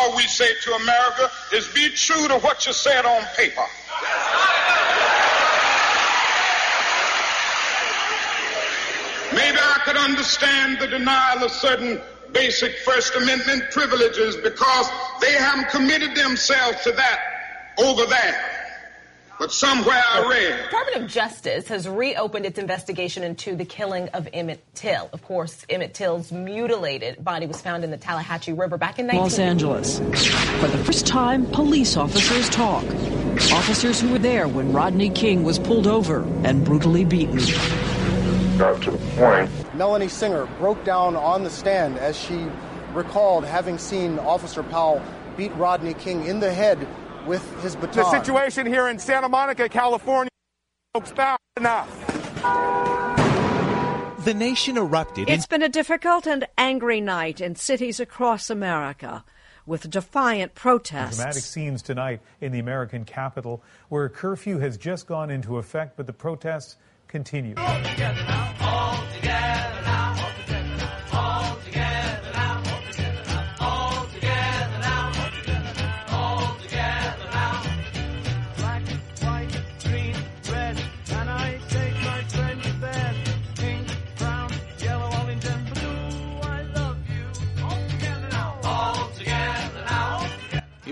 All we say to America is be true to what you said on paper. Maybe I could understand the denial of certain basic First Amendment privileges because they haven't committed themselves to that over there. But somewhere I read. Department of Justice has reopened its investigation into the killing of Emmett Till. Of course, Emmett Till's mutilated body was found in the Tallahatchie River back in 19... Los Angeles. For the first time, police officers talk. Officers who were there when Rodney King was pulled over and brutally beaten. Got to the point. Melanie Singer broke down on the stand as she recalled having seen Officer Powell beat Rodney King in the head with his baton. The situation here in Santa Monica, California, folks, bad enough. The nation erupted. It's been a difficult and angry night in cities across America with defiant protests. Dramatic scenes tonight in the American capital where a curfew has just gone into effect, but the protests continue. Y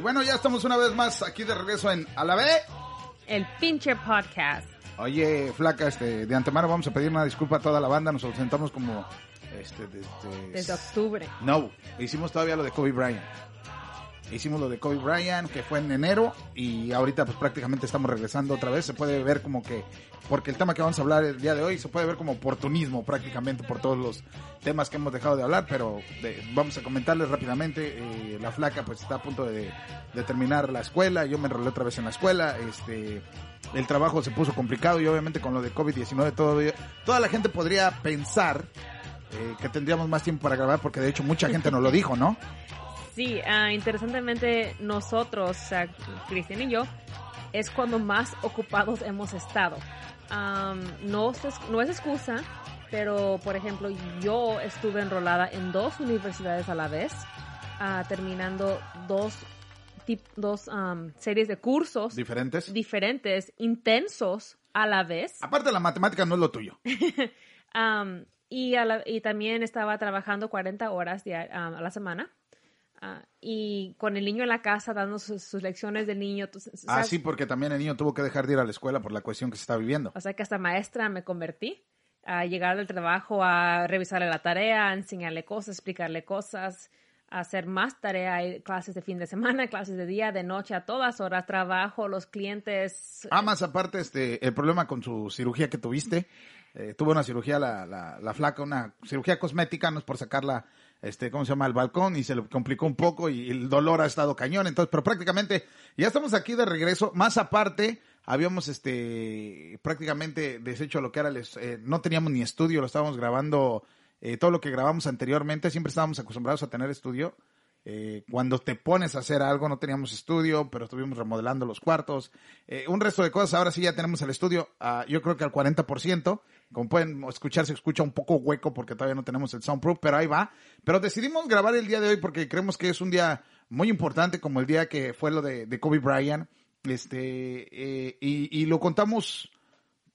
bueno, ya estamos una vez más aquí de regreso en A la B. El pinche podcast. Oye, flaca, este, de antemano vamos a pedir una disculpa a toda la banda. Nos ausentamos como, este, desde... Desde octubre. No, hicimos todavía lo de Kobe Bryant. Hicimos lo de Kobe Bryant, que fue en enero, y ahorita pues prácticamente estamos regresando otra vez. Se puede ver como que, porque el tema que vamos a hablar el día de hoy, se puede ver como oportunismo prácticamente por todos los temas que hemos dejado de hablar, pero de- vamos a comentarles rápidamente. eh, la flaca pues está a punto de, terminar la escuela, yo me enrolé otra vez en la escuela, este... El trabajo se puso complicado y obviamente con lo de COVID-19 todo, toda la gente podría pensar eh, que tendríamos más tiempo para grabar porque de hecho mucha gente nos lo dijo, ¿no? Sí, ah, interesantemente nosotros, sea, Cristian y yo, es cuando más ocupados hemos estado. Am, no, es- no es excusa, pero por ejemplo yo estuve enrolada en dos universidades a la vez, ah, terminando dos, tip- dos am, series de cursos Diferentes. diferentes, intensos a la vez. Aparte la matemática no es lo tuyo. Am, y, a la- y también estaba trabajando 40 horas a la semana. Ah, y con el niño en la casa dando sus, sus lecciones del niño. tú- Ah, ¿sabes? sí, porque también el niño tuvo que dejar de ir a la escuela por la cuestión que se está viviendo. O sea que hasta maestra me convertí. A llegar del trabajo, a revisarle la tarea, a enseñarle cosas, explicarle cosas, a hacer más tarea, hay clases de fin de semana, clases de día, de noche, a todas horas, trabajo, los clientes. Ah, más aparte, este, el problema con su cirugía que tuviste, eh, tuvo una cirugía la, la, la flaca, una cirugía cosmética, no es por sacarla, este, ¿cómo se llama? Al balcón y se le complicó un poco y el dolor ha estado cañón, entonces, pero prácticamente ya estamos aquí de regreso, más aparte, habíamos, este, prácticamente deshecho lo que era, el eh, no teníamos ni estudio, lo estábamos grabando, eh, todo lo que grabamos anteriormente, siempre estábamos acostumbrados a tener estudio, eh, cuando te pones a hacer algo, no teníamos estudio, pero estuvimos remodelando los cuartos. Eh, un resto de cosas, ahora sí ya tenemos el estudio, ah, yo creo que al 40%. Como pueden escuchar, se escucha un poco hueco porque todavía no tenemos el soundproof, pero ahí va. Pero decidimos grabar el día de hoy porque creemos que es un día muy importante, como el día que fue lo de, Kobe Bryant. Este, eh, y, lo contamos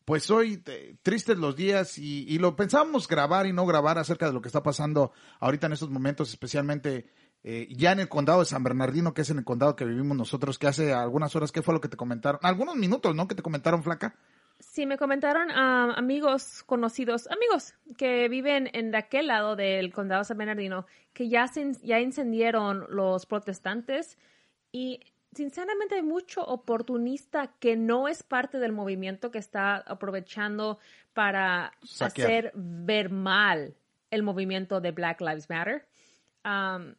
pues hoy, tristes los días y, y lo pensábamos grabar y no grabar acerca de lo que está pasando ahorita en estos momentos, especialmente eh, ya en el condado de San Bernardino, que es en el condado que vivimos nosotros, que hace algunas horas, ¿qué fue lo que te comentaron? Algunos minutos, ¿no? Que te comentaron, flaca. Sí, me comentaron ah, amigos conocidos, amigos que viven en de aquel lado del condado de San Bernardino, que ya, se, ya incendieron los protestantes y sinceramente hay mucho oportunista que no es parte del movimiento que está aprovechando para Saquear. hacer ver mal el movimiento de Black Lives Matter. Am,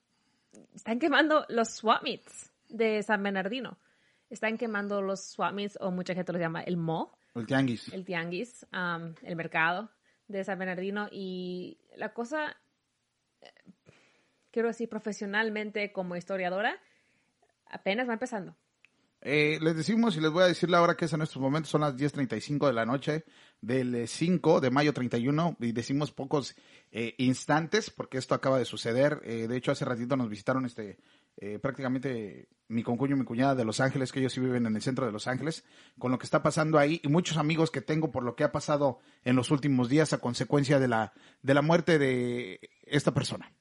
están quemando los swap meets. de San Bernardino. Están quemando los swap meets, o mucha gente los llama el mall. El tianguis. El tianguis, um, el mercado de San Bernardino. Y la cosa, eh, quiero decir, profesionalmente como historiadora, apenas va empezando. Eh, les decimos y les voy a decir la hora que es en estos momentos, son las 10.35 de la noche del 5 de mayo 31 y decimos pocos eh, instantes porque esto acaba de suceder. Eh, de hecho, hace ratito nos visitaron este prácticamente mi concuño y mi cuñada de Los Ángeles, que ellos sí viven en el centro de Los Ángeles, con lo que está pasando ahí y muchos amigos que tengo por lo que ha pasado en los últimos días a consecuencia de la, de la muerte de esta persona.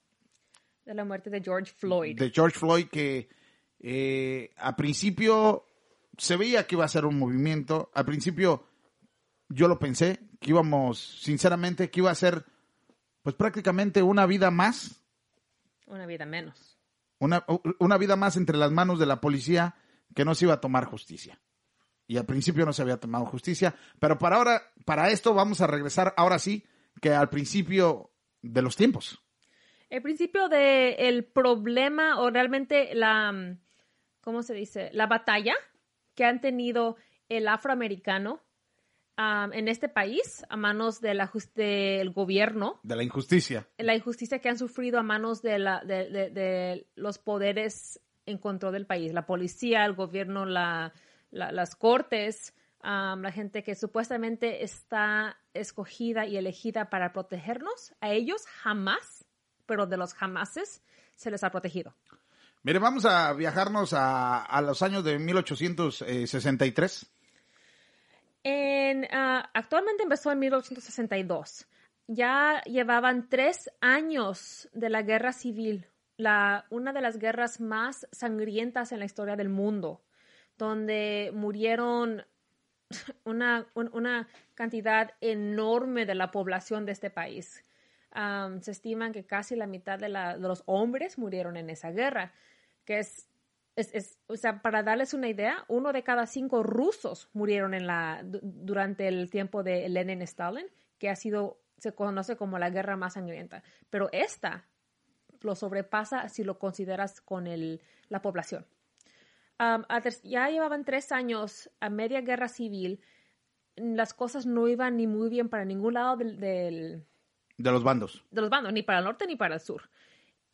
De la muerte de George Floyd. De George Floyd que eh, a principio se veía que iba a ser un movimiento. Al principio yo lo pensé, que íbamos, sinceramente, que iba a ser pues prácticamente una vida más. Una vida menos. Una, una vida más entre las manos de la policía que no se iba a tomar justicia. Y al principio no se había tomado justicia. Pero para ahora, para esto vamos a regresar ahora sí que al principio de los tiempos. El principio del el problema o realmente la ¿cómo se dice? La batalla que han tenido el afroamericano en este país a manos de del gobierno. De la injusticia. La injusticia que han sufrido a manos de, la, de, los poderes en control del país. La policía, el gobierno, la, las cortes, la gente que supuestamente está escogida y elegida para protegernos. A ellos jamás, pero de los jamases, se les ha protegido. Mire, vamos a viajarnos a, los años de 1863. En, ah, actualmente empezó en 1862. Ya llevaban tres años de la guerra civil, la, una de las guerras más sangrientas en la historia del mundo, donde murieron una, una cantidad enorme de la población de este país. se estima que casi la mitad de, de los hombres murieron en esa guerra que es, es, o sea, para darles una idea, uno de cada cinco rusos murieron en la, durante el tiempo de Lenin Stalin, que ha sido, se conoce como la guerra más sangrienta. Pero esta lo sobrepasa si lo consideras con el, la población. ya llevaban tres años a media guerra civil. Las cosas no iban ni muy bien para ningún lado del, del de los bandos. De los bandos, ni para el norte ni para el sur.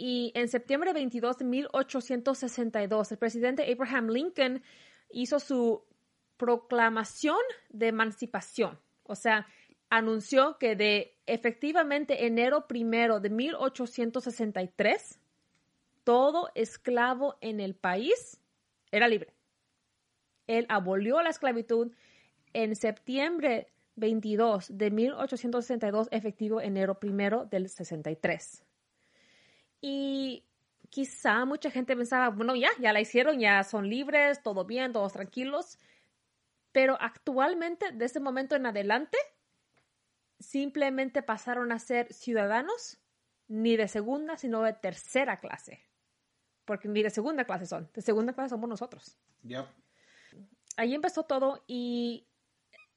Y en septiembre 22 de 1862, el presidente Abraham Lincoln hizo su proclamación de emancipación. O sea, anunció que de efectivamente enero primero de 1863, todo esclavo en el país era libre. Él abolió la esclavitud en septiembre 22 de 1862, efectivo enero primero del 63. Y quizá mucha gente pensaba, bueno, ya, ya la hicieron, ya son libres, todo bien, todos tranquilos. Pero actualmente, de ese momento en adelante, simplemente pasaron a ser ciudadanos ni de segunda, sino de tercera clase. Porque ni de segunda clase son, de segunda clase somos nosotros. Ya. Ahí empezó todo y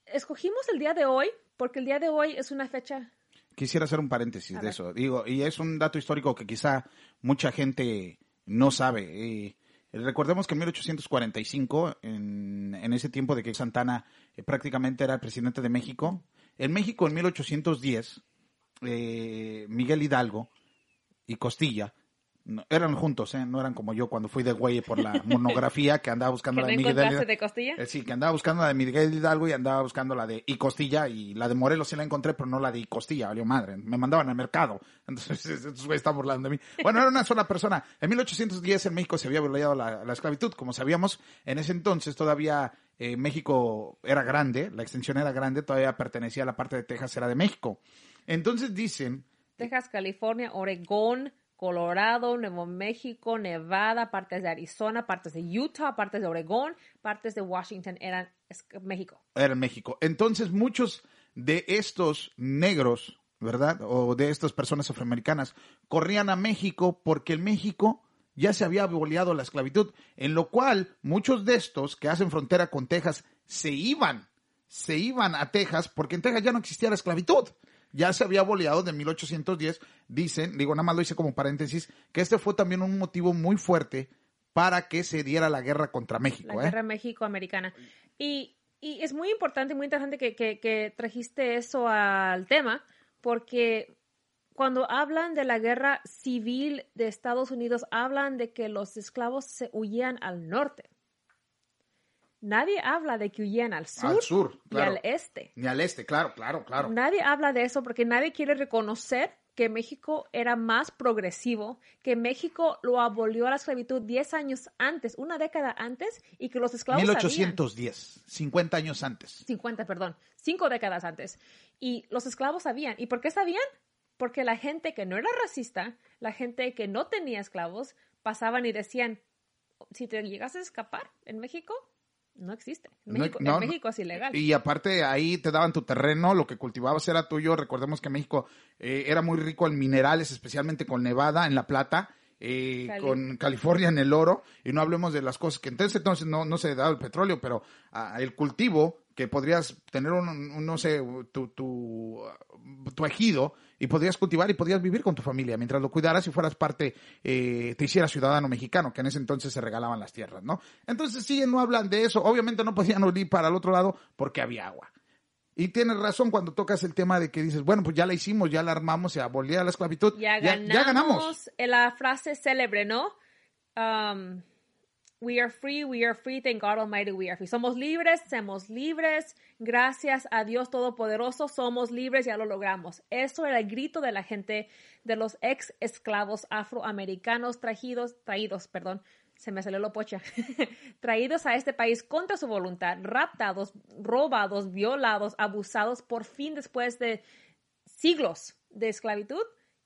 escogimos el día de hoy porque el día de hoy es una fecha quisiera hacer un paréntesis de eso. Digo, y es un dato histórico que quizá mucha gente no sabe. recordemos que en 1845, en, en ese tiempo de que Santana eh, prácticamente era el presidente de México, en México en 1810, eh, Miguel Hidalgo y Costilla no, eran juntos, ¿eh? No eran como yo cuando fui de güey por la monografía que andaba buscando la de Miguel Hidalgo. de Costilla? Eh, sí, que andaba buscando la de Miguel Hidalgo y andaba buscando la de y Costilla y la de Morelos sí la encontré, pero no la de y Costilla, valió madre. Me mandaban al mercado. Entonces, estos güeyes están burlando de mí. Bueno, era una sola persona. En 1810 en México se había violado la, la esclavitud. Como sabíamos, en ese entonces todavía eh, México era grande, la extensión era grande, todavía pertenecía a la parte de Texas, era de México. Entonces dicen... Texas, California, Oregón, Colorado, Nuevo México, Nevada, partes de Arizona, partes de Utah, partes de Oregón, partes de Washington eran México. Era México. Entonces muchos de estos negros, ¿verdad? O de estas personas afroamericanas corrían a México porque en México ya se había abolido la esclavitud, en lo cual muchos de estos que hacen frontera con Texas se iban, se iban a Texas porque en Texas ya no existía la esclavitud ya se había boleado de 1810. Dicen, digo, nada más lo hice como paréntesis, que este fue también un motivo muy fuerte para que se diera la guerra contra México. La ¿eh? guerra México-americana. Y, y es muy importante, muy interesante que, que, que trajiste eso al tema, porque cuando hablan de la guerra civil de Estados Unidos, hablan de que los esclavos se huían al norte. Nadie habla de que huían al sur, Al sur, claro. y al este. Ni al este, claro, claro, claro. Nadie habla de eso porque nadie quiere reconocer que México era más progresivo, que México lo abolió a la esclavitud 10 años antes, una década antes, y que los esclavos sabían. 1810, 50 años antes. 50, perdón, cinco décadas antes. Y los esclavos sabían. ¿Y por qué sabían? Porque la gente que no era racista, la gente que no tenía esclavos, pasaban y decían, si te llegas a escapar en México, no existe. En No- México, en México es ilegal. Y aparte ahí te daban tu terreno, lo que cultivabas era tuyo. Recordemos que México eh, era muy rico en minerales, especialmente con Nevada, en la plata, eh, Cali. con California en el oro. Y no hablemos de las cosas que entonces, entonces no, no se daba el petróleo, pero ah, el cultivo que podrías tener un, un, no sé, tu, tu, tu ejido y podrías cultivar y podrías vivir con tu familia mientras lo cuidaras y fueras parte, eh, te hicieras ciudadano mexicano, que en ese entonces se regalaban las tierras, ¿no? Entonces sí, no hablan de eso. Obviamente no podían ir para el otro lado porque había agua. Y tienes razón cuando tocas el tema de que dices, bueno, pues ya la hicimos, ya la armamos, se abolía la esclavitud. Ya ya, ganamos, ya ganamos. la frase célebre, ¿no? Um, we are free, we are free, thank God Almighty, we are free. Somos libres, somos libres, gracias a Dios Todopoderoso, somos libres, ya lo logramos. Eso era el grito de la gente, de los ex esclavos afroamericanos traídos, traídos, perdón, se me salió lo pocha, traídos a este país contra su voluntad, raptados, robados, violados, abusados, por fin después de siglos de esclavitud,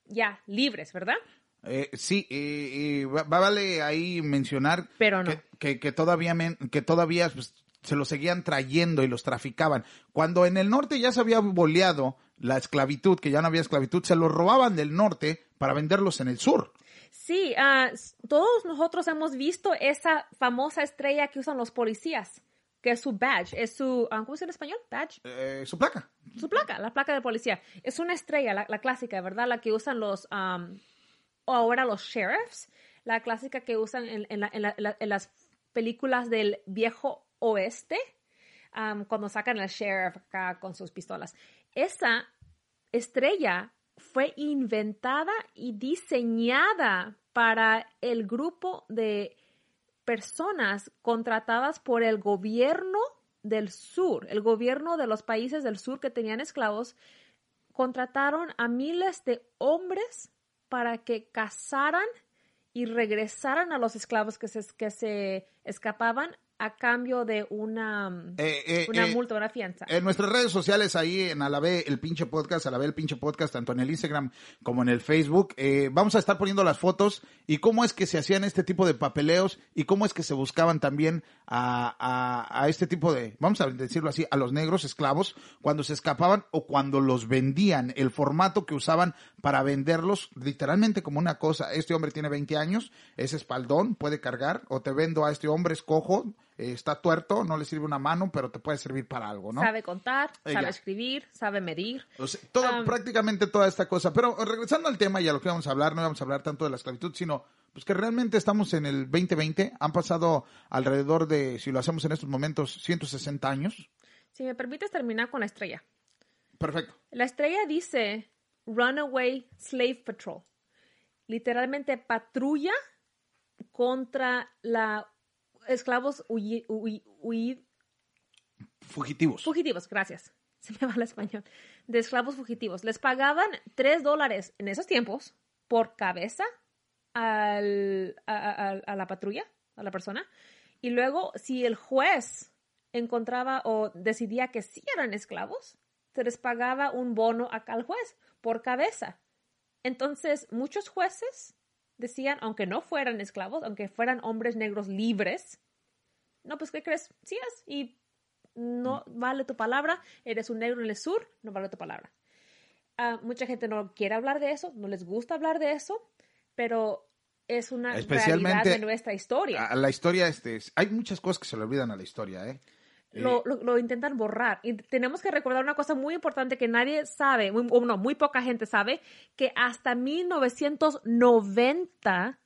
ya libres, ¿verdad? Eh, sí, eh, eh, va, va- vale ahí mencionar Pero no. que, que, que todavía, men- que todavía pues, se los seguían trayendo y los traficaban. Cuando en el norte ya se había boleado la esclavitud, que ya no había esclavitud, se los robaban del norte para venderlos en el sur. Sí, s- todos nosotros hemos visto esa famosa estrella que usan los policías, que es su badge, es su, ah, ¿cómo se dice en español? Badge. Eh, su placa. Su placa, la placa de policía. Es una estrella, la, la clásica, ¿verdad? La que usan los, am, o ahora los sheriffs, la clásica que usan en, en la- en la- en la- en las películas del viejo oeste, cuando sacan al sheriff acá con sus pistolas. Esa estrella fue inventada y diseñada para el grupo de personas contratadas por el gobierno del sur, el gobierno de los países del sur que tenían esclavos, contrataron a miles de hombres para que cazaran y regresaran a los esclavos que se, que se escapaban a cambio de una, Eh, eh, una eh, multa, una fianza. En nuestras redes sociales, ahí en Alabé el pinche podcast, Alabé el pinche podcast, tanto en el Instagram como en el Facebook, eh, vamos a estar poniendo las fotos y cómo es que se hacían este tipo de papeleos y cómo es que se buscaban también a, a, a este tipo de, vamos a decirlo así, a los negros esclavos cuando se escapaban o cuando los vendían, el formato que usaban para venderlos literalmente como una cosa. Este hombre tiene 20 años, es espaldón, puede cargar, o te vendo a este hombre, es cojo, eh, está tuerto, no le sirve una mano, pero te puede servir para algo, ¿no? Sabe contar, Eh, sabe escribir, sabe medir. O sea, toda- Um, prácticamente toda esta cosa. Pero regresando al tema y a lo que vamos a hablar, no vamos a hablar tanto de la esclavitud, sino pues que realmente estamos en el 2020. Han pasado alrededor de, si lo hacemos en estos momentos, 160 años. Si me permites terminar con la estrella. Perfecto. La estrella dice Runaway Slave Patrol. Literalmente patrulla contra la esclavos huyi- huyi- huyi- Fugitivos. fugitivos, gracias. Se me va el español. De esclavos fugitivos. Les pagaban tres dólares en esos tiempos por cabeza al- a, a- a- a la patrulla, a la persona. Y luego, si el juez encontraba o decidía que sí eran esclavos, se les pagaba un bono acá al juez por cabeza. Entonces, muchos jueces decían, aunque no fueran esclavos, aunque fueran hombres negros libres, no, pues, ¿qué crees? Sí es, y no vale tu palabra, eres un negro en el sur, no vale tu palabra. Ah, mucha gente no quiere hablar de eso, no les gusta hablar de eso, pero es una realidad Especialmente de nuestra historia. A la historia, este, es- hay muchas cosas que se le olvidan a la historia, ¿eh? Lo, lo- lo intentan borrar. Y tenemos que recordar una cosa muy importante que nadie sabe, muy, o no, muy poca gente sabe, que hasta 1990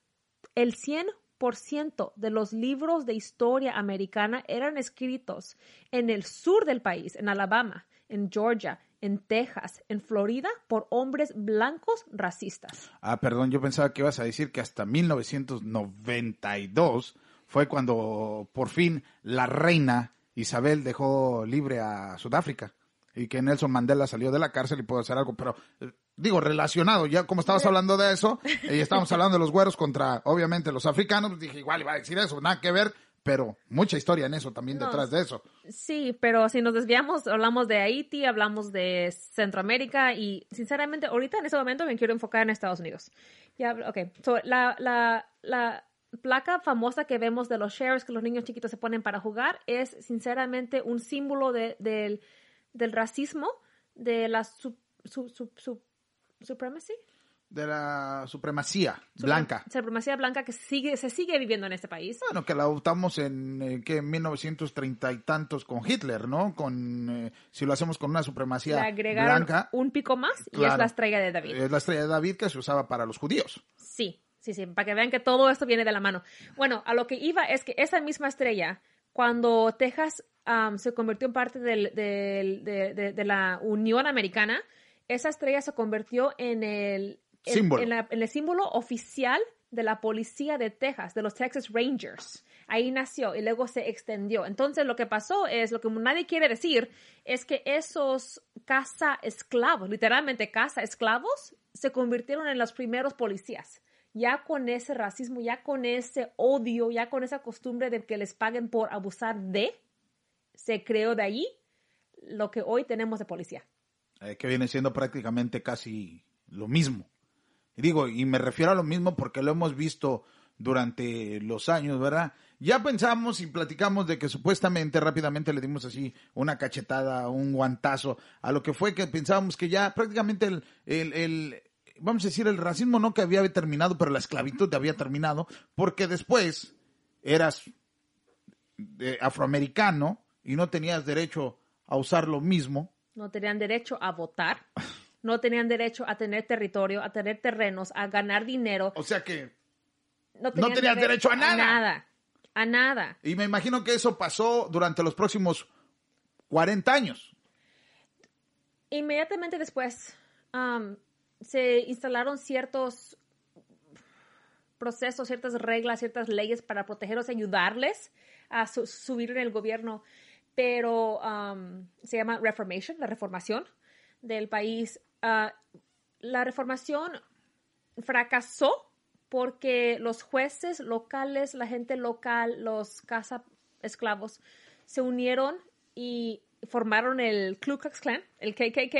el 90% de los libros de historia americana eran escritos en el sur del país, en Alabama, en Georgia, en Texas, en Florida, por hombres blancos racistas. Ah, perdón, yo pensaba que ibas a decir que hasta 1992 fue cuando por fin la reina Isabel dejó libre a Sudáfrica y que Nelson Mandela salió de la cárcel y pudo hacer algo, pero eh, digo, relacionado, ya como estabas hablando de eso, y estábamos hablando de los güeros contra, obviamente, los africanos, dije, igual iba a decir eso, nada que ver, pero mucha historia en eso también No. detrás de eso. Sí, pero si nos desviamos, hablamos de Haití, hablamos de Centroamérica y sinceramente ahorita en este momento me quiero enfocar en Estados Unidos. Ya, ok, so, la, la, la placa famosa que vemos de los shares que los niños chiquitos se ponen para jugar es sinceramente un símbolo de, del, del racismo, de la su, su, su, su- supremacy. De la supremacía Supre- blanca. Supremacía blanca que sigue, se sigue viviendo en este país. Bueno, que la adoptamos en eh, que 1930 y tantos con Hitler, ¿no? Con eh, si lo hacemos con una supremacía Le blanca, un pico más y es la estrella de David. es la estrella de David que se usaba para los judíos. Sí, sí, sí, para que vean que todo esto viene de la mano. Bueno, a lo que iba es que esa misma estrella, cuando Texas am, se convirtió en parte del- del- de, de- de la Unión Americana, esa estrella se convirtió en el, Símbolo. en la- en el símbolo oficial de la policía de Texas, de los Texas Rangers. Ahí nació y luego se extendió. Entonces lo que pasó es, lo que nadie quiere decir, es que esos caza esclavos, literalmente caza esclavos, se convirtieron en los primeros policías. Ya con ese racismo, ya con ese odio, ya con esa costumbre de que les paguen por abusar de, se creó de ahí lo que hoy tenemos de policía. eh, que viene siendo prácticamente casi lo mismo. Y digo, y me refiero a lo mismo porque lo hemos visto durante los años, ¿verdad? Ya pensamos y platicamos de que supuestamente rápidamente le dimos así una cachetada, un guantazo a lo que fue que pensábamos que ya prácticamente el, el, el- vamos a decir, el racismo no que había terminado, pero la esclavitud había terminado, porque después eras eh, afroamericano y no tenías derecho a usar lo mismo, no tenían derecho a votar, no tenían derecho a tener territorio, a tener terrenos, a ganar dinero. O sea que no, no tenías dere- derecho a nada. A nada. A nada. Y me imagino que eso pasó durante los próximos 40 años. Inmediatamente después am, se instalaron ciertos procesos, ciertas reglas, ciertas leyes para protegerlos ayudarles a su- subir en el gobierno. Pero am, se llama Reformation, la reformación del país. Ah, la reformación fracasó porque los jueces locales, la gente local, los caza esclavos, se unieron y formaron el Ku Klux Klan, el KKK,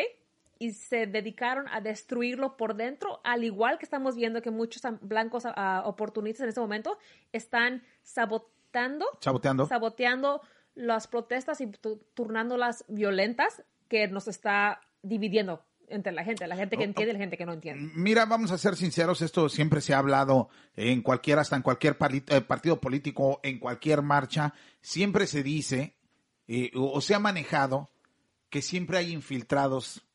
y se dedicaron a destruirlo por dentro, al igual que estamos viendo que muchos blancos ah, oportunistas en este momento están sabotando, Saboteando. saboteando las protestas y tu- turnándolas violentas que nos está dividiendo entre la gente, la gente que entiende y la gente que no entiende. Mira, vamos a ser sinceros, esto siempre se ha hablado en cualquier, hasta en cualquier eh, partido político, en cualquier marcha, siempre se dice eh, o, o se ha manejado que siempre hay infiltrados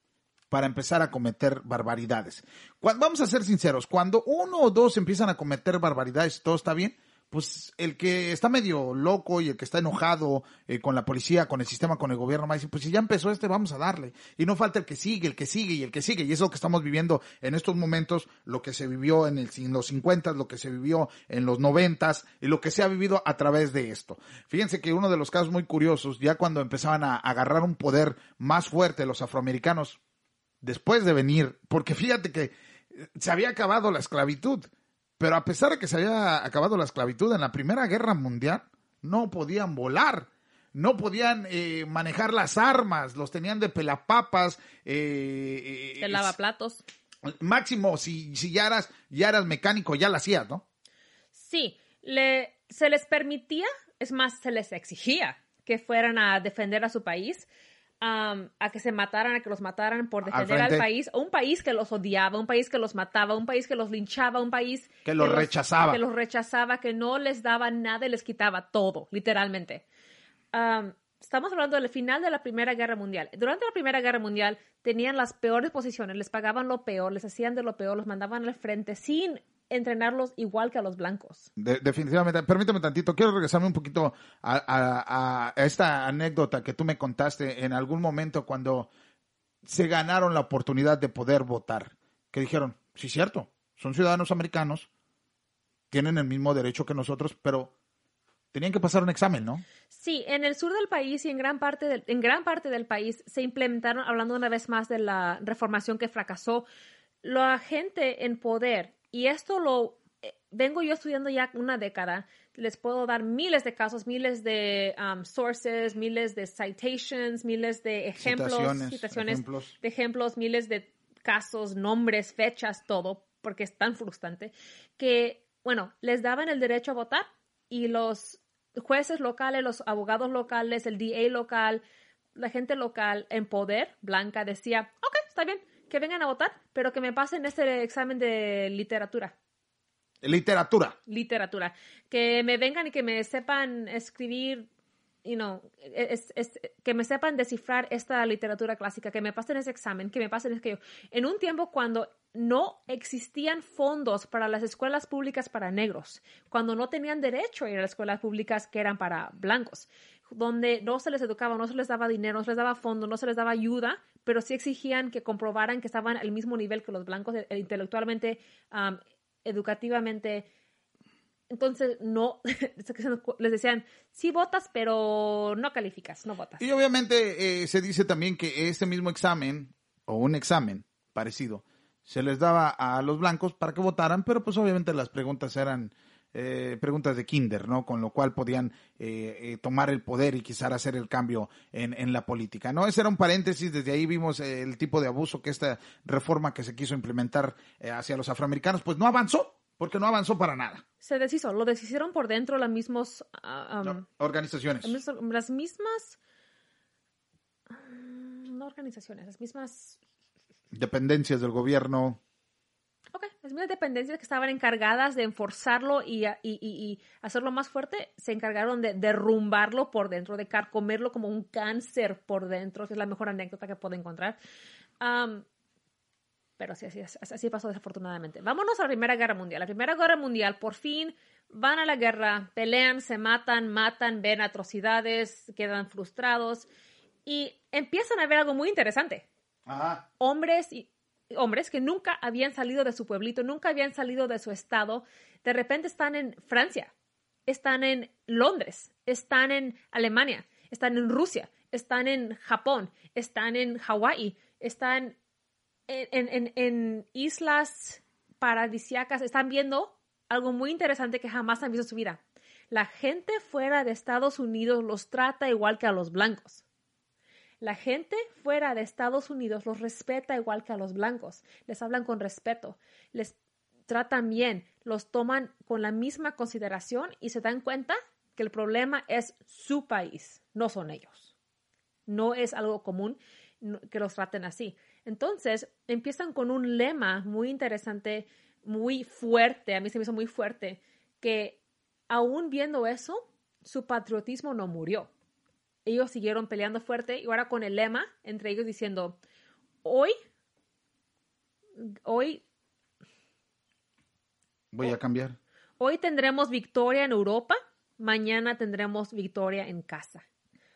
para empezar a cometer barbaridades. Cuan- vamos a ser sinceros, cuando uno o dos empiezan a cometer barbaridades todo está bien, pues el que está medio loco y el que está enojado eh, con la policía, con el sistema, con el gobierno, decir, pues si ya empezó este, vamos a darle. Y no falta el que sigue, el que sigue y el que sigue. Y es lo que estamos viviendo en estos momentos, lo que se vivió en, en los 50, lo que se vivió en los 90 y lo que se ha vivido a través de esto. Fíjense que uno de los casos muy curiosos, ya cuando empezaban a agarrar un poder más fuerte los afroamericanos, después de venir, porque fíjate que eh, se había acabado la esclavitud, pero a pesar de que se había acabado la esclavitud en la Primera Guerra Mundial, no podían volar, no podían eh, manejar las armas, los tenían de pelapapas. Eh, eh, De lavaplatos. Máximo, si, si ya, eras, ya eras mecánico, ya lo hacías, ¿no? Sí, le, se les permitía, es más, se les exigía que fueran a defender a su país, a que se mataran, a que los mataran por defender al frente. país, un país que los odiaba, un país que los mataba, un país que los linchaba, un país Que los rechazaba. que los rechazaba, que no les daba nada y les quitaba todo, literalmente. Am, estamos hablando del final de la Primera Guerra Mundial. Durante la Primera Guerra Mundial tenían las peores posiciones, les pagaban lo peor, les hacían de lo peor, los mandaban al frente sin entrenarlos igual que a los blancos. De- definitivamente. Permítame tantito, quiero regresarme un poquito a, a- a esta anécdota que tú me contaste en algún momento cuando se ganaron la oportunidad de poder votar. Que dijeron, sí, cierto, son ciudadanos americanos, tienen el mismo derecho que nosotros, pero tenían que pasar un examen, ¿no? Sí, en el sur del país y en gran parte del, en gran parte del país se implementaron, hablando una vez más de la reformación que fracasó, la gente en poder, y esto lo eh, vengo yo estudiando ya una década, les puedo dar miles de casos, miles de um, sources, miles de citations, miles de ejemplos, Citaciones, citaciones ejemplos. de ejemplos, miles de casos, nombres, fechas, todo, porque es tan frustrante, que, bueno, les daban el derecho a votar y los jueces locales, los abogados locales, el DA local, la gente local en poder, blanca, decía, ok, está bien, que vengan a votar, pero que me pasen este examen de literatura Literatura. literatura. Que me vengan y que me sepan escribir, you know, es- es- que me sepan descifrar esta literatura clásica, que me pasen ese examen, que me pasen aquello. En un tiempo cuando no existían fondos para las escuelas públicas para negros, cuando no tenían derecho a ir a las escuelas públicas que eran para blancos, donde no se les educaba, no se les daba dinero, no se les daba fondos, no se les daba ayuda, pero sí exigían que comprobaran que estaban al mismo nivel que los blancos eh, intelectualmente, educativamente. Entonces, no, les decían, sí votas, pero no calificas, no votas. Y obviamente eh, se dice también que ese mismo examen, o un examen parecido, se les daba a los blancos para que votaran, pero pues obviamente las preguntas eran eh, preguntas de kinder, ¿no? Con lo cual podían eh, eh, tomar el poder y quizás hacer el cambio en, en la política, ¿no? Ese era un paréntesis, desde ahí vimos eh, el tipo de abuso que esta reforma que se quiso implementar hacia los afroamericanos, pues no avanzó, porque no avanzó para nada. Se deshizo, lo deshicieron por dentro las mismos, ah, um, Organizaciones. las mismas, mm, no organizaciones, las mismas Dependencias del gobierno. Ok, las mismas dependencias que estaban encargadas de enforzarlo y, y, y, y hacerlo más fuerte, se encargaron de derrumbarlo por dentro, de carcomerlo como un cáncer por dentro, que es la mejor anécdota que puedo encontrar. Am, pero sí, así, así pasó desafortunadamente. Vámonos a la Primera Guerra Mundial. La Primera Guerra Mundial, por fin, van a la guerra, pelean, se matan, matan, ven atrocidades, quedan frustrados y empiezan a ver algo muy interesante Ajá. hombres y hombres que nunca habían salido de su pueblito, nunca habían salido de su estado, de repente están en Francia, están en Londres, están en Alemania, están en Rusia, están en Japón, están en Hawái, están en, en- islas paradisiacas, están viendo algo muy interesante que jamás han visto en su vida. La gente fuera de Estados Unidos los trata igual que a los blancos. La gente fuera de Estados Unidos los respeta igual que a los blancos. Les hablan con respeto, les tratan bien, los toman con la misma consideración y se dan cuenta que el problema es su país, no son ellos. No es algo común que los traten así. Entonces, empiezan con un lema muy interesante, muy fuerte, a mí se me hizo muy fuerte, que aún viendo eso, su patriotismo no murió ellos siguieron peleando fuerte y ahora con el lema entre ellos diciendo, hoy, hoy, Voy a cambiar. hoy tendremos victoria en Europa, mañana tendremos victoria en casa.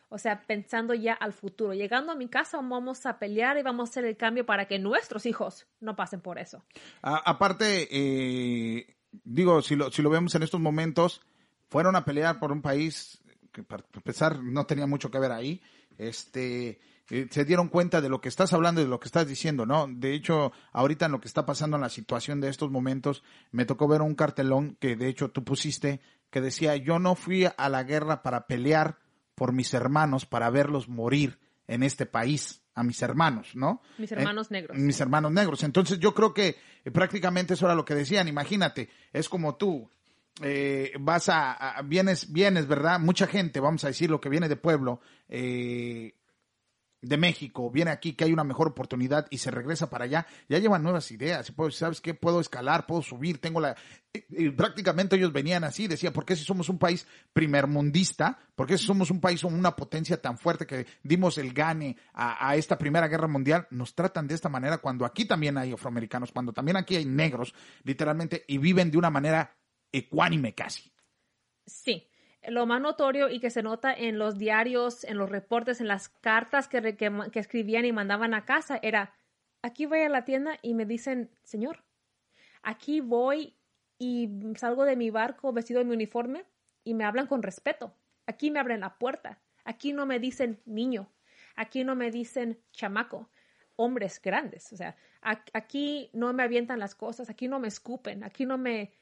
O sea, pensando ya al futuro, llegando a mi casa vamos a pelear y vamos a hacer el cambio para que nuestros hijos no pasen por eso. A- aparte, eh, digo, si lo, si lo vemos en estos momentos, fueron a pelear por un país que para empezar no tenía mucho que ver ahí. Este, eh, se dieron cuenta de lo que estás hablando y de lo que estás diciendo, ¿no? De hecho, ahorita en lo que está pasando en la situación de estos momentos, me tocó ver un cartelón que de hecho tú pusiste que decía, yo no fui a la guerra para pelear por mis hermanos, para verlos morir en este país, a mis hermanos, ¿no? Mis Eh, hermanos negros. mis hermanos negros. Entonces yo creo que eh, prácticamente eso era lo que decían. Imagínate, es como tú eh, vas a, vienes, vienes, ¿verdad? Mucha gente, vamos a decir lo que viene de pueblo, eh, de México viene aquí que hay una mejor oportunidad y se regresa para allá, ya llevan nuevas ideas. Y ¿Sabes qué? Puedo escalar, puedo subir, tengo la... y- y prácticamente ellos venían así, decía, ¿por qué si somos un país primermundista? ¿Por qué si somos un país con una potencia tan fuerte que dimos el gane a, a esta Primera Guerra Mundial? Nos tratan de esta manera cuando aquí también hay afroamericanos, cuando también aquí hay negros, literalmente, y viven de una manera ecuánime casi. Sí. Lo más notorio y que se nota en los diarios, en los reportes, en las cartas que, que, que escribían y mandaban a casa era, aquí voy a la tienda y me dicen, señor, aquí voy y salgo de mi barco vestido de mi uniforme y me hablan con respeto. Aquí me abren la puerta. Aquí no me dicen niño. Aquí no me dicen chamaco. Hombres grandes. O sea, aquí no me avientan las cosas. Aquí no me escupen. Aquí no me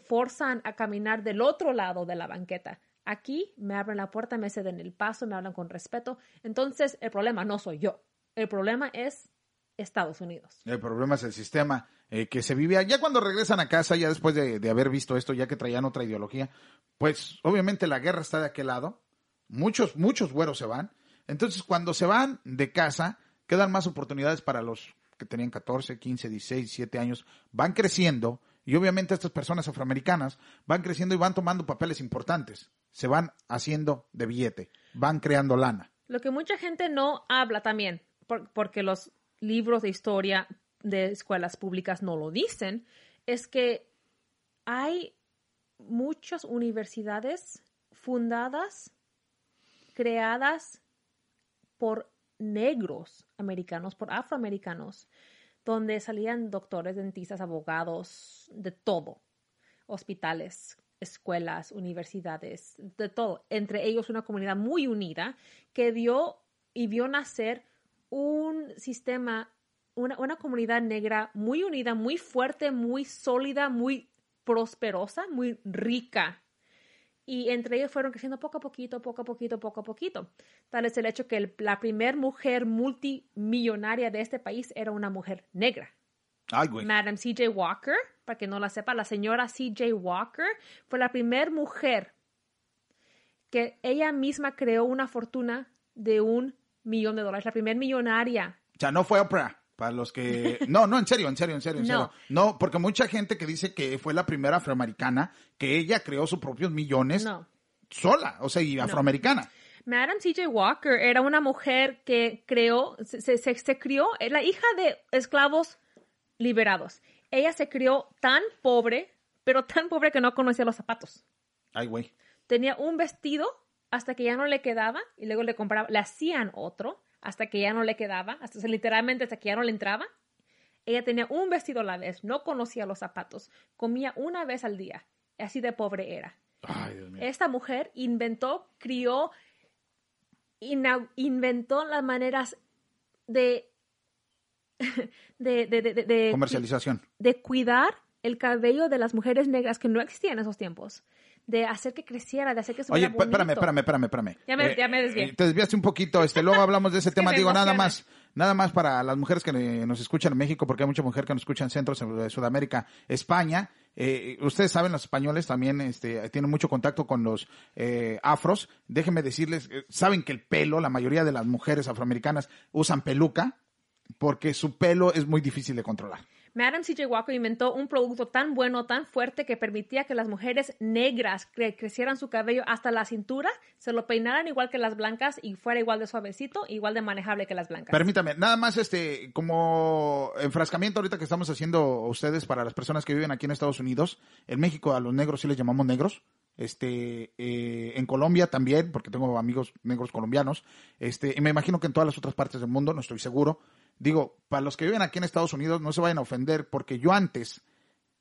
forzan a caminar del otro lado de la banqueta. Aquí me abren la puerta, me ceden el paso, me hablan con respeto. Entonces, el problema no soy yo. El problema es Estados Unidos. El problema es el sistema eh, que se vive. Ya cuando regresan a casa, ya después de, de haber visto esto, ya que traían otra ideología, pues obviamente la guerra está de aquel lado. Muchos, muchos güeros se van. Entonces, cuando se van de casa, quedan más oportunidades para los que tenían 14, 15, 16, 17 años. Van creciendo y obviamente estas personas afroamericanas van creciendo y van tomando papeles importantes. Se van haciendo de billete. Van creando lana. Lo que mucha gente no habla también, por- porque los libros de historia de escuelas públicas no lo dicen, es que hay muchas universidades fundadas, creadas por negros americanos, por afroamericanos, donde salían doctores, dentistas, abogados, de todo, hospitales, escuelas, universidades, de todo. Entre ellos una comunidad muy unida que dio y vio nacer un sistema, una, una comunidad negra muy unida, muy fuerte, muy sólida, muy prosperosa, muy rica. Y entre ellos fueron creciendo poco a poquito, poco a poquito, poco a poquito. Tal es el hecho que el- la primer mujer multimillonaria de este país era una mujer negra. Ay, güey. Madam C.J. Walker, para que no la sepa, la señora C.J. Walker fue la primera mujer que ella misma creó una fortuna de un millón de dólares, la primera millonaria. O sea, no fue Oprah. Para los que... No, no, en serio, en serio, en serio, en No. serio. No, porque mucha gente que dice que fue la primera afroamericana, que ella creó sus propios millones No. sola, o sea, y afroamericana. Madam C.J. Walker era una mujer que creó, se, se, se- se crió, la hija de esclavos liberados. Ella se crió tan pobre, pero tan pobre que no conocía los zapatos. Ay, güey. tenía un vestido hasta que ya no le quedaba y luego le compraba, le hacían otro hasta que ya no le quedaba, hasta o sea, literalmente hasta que ya no le entraba. Ella tenía un vestido a la vez, no conocía los zapatos, comía una vez al día, así de pobre era. Ay, Dios mío. Esta mujer inventó, crió, inventó las maneras de de, de, de, de- de- Comercialización. de cuidar el cabello de las mujeres negras que no existían en esos tiempos, de hacer que creciera, de hacer que Oye, estuviera p- espérame, espérame, espérame, espérame. Ya me- ya me desvié. eh, te desviaste un poquito, este, luego hablamos de ese tema. Digo, nada más, nada más para las mujeres que eh, nos escuchan en México, porque hay mucha mujer que nos escucha en centros de Sudamérica, España. Eh, ustedes saben, los españoles también este, tienen mucho contacto con los eh, afros. Déjenme decirles, eh, saben que el pelo, la mayoría de las mujeres afroamericanas usan peluca, porque su pelo es muy difícil de controlar. Madam C.J. Walker inventó un producto tan bueno, tan fuerte, que permitía que las mujeres negras cre- crecieran su cabello hasta la cintura, se lo peinaran igual que las blancas y fuera igual de suavecito, igual de manejable que las blancas. Permítame, nada más este, como enfrascamiento ahorita que estamos haciendo ustedes para las personas que viven aquí en Estados Unidos. En México a los negros sí les llamamos negros. Este, eh, en Colombia también, porque tengo amigos negros colombianos. Este, y me imagino que en todas las otras partes del mundo, no estoy seguro. Digo, para los que viven aquí en Estados Unidos, no se vayan a ofender, porque yo antes,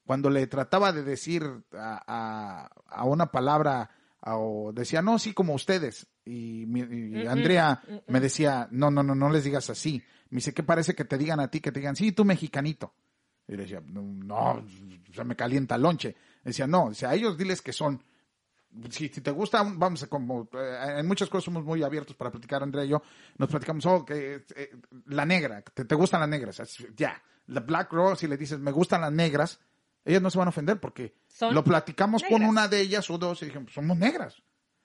cuando le trataba de decir a, a- a una palabra, a- o decía, no, sí, como ustedes. Y, mi- y Andrea me decía, no, no, no, no les digas así. Me dice, ¿qué parece que te digan a ti? Que te digan, sí, tú mexicanito. Y le decía, no, no, se me calienta el lonche. Decía, no, o sea, a ellos diles que son. Si, si te gusta, vamos a como, eh, en muchas cosas somos muy abiertos para platicar, Andrea y yo. Nos platicamos, oh, que eh, la negra, te, te gustan las negras. Ya, la Black Rose, si le dices, me gustan las negras, ellas no se van a ofender porque lo platicamos con una de ellas o dos y dijimos, somos negras.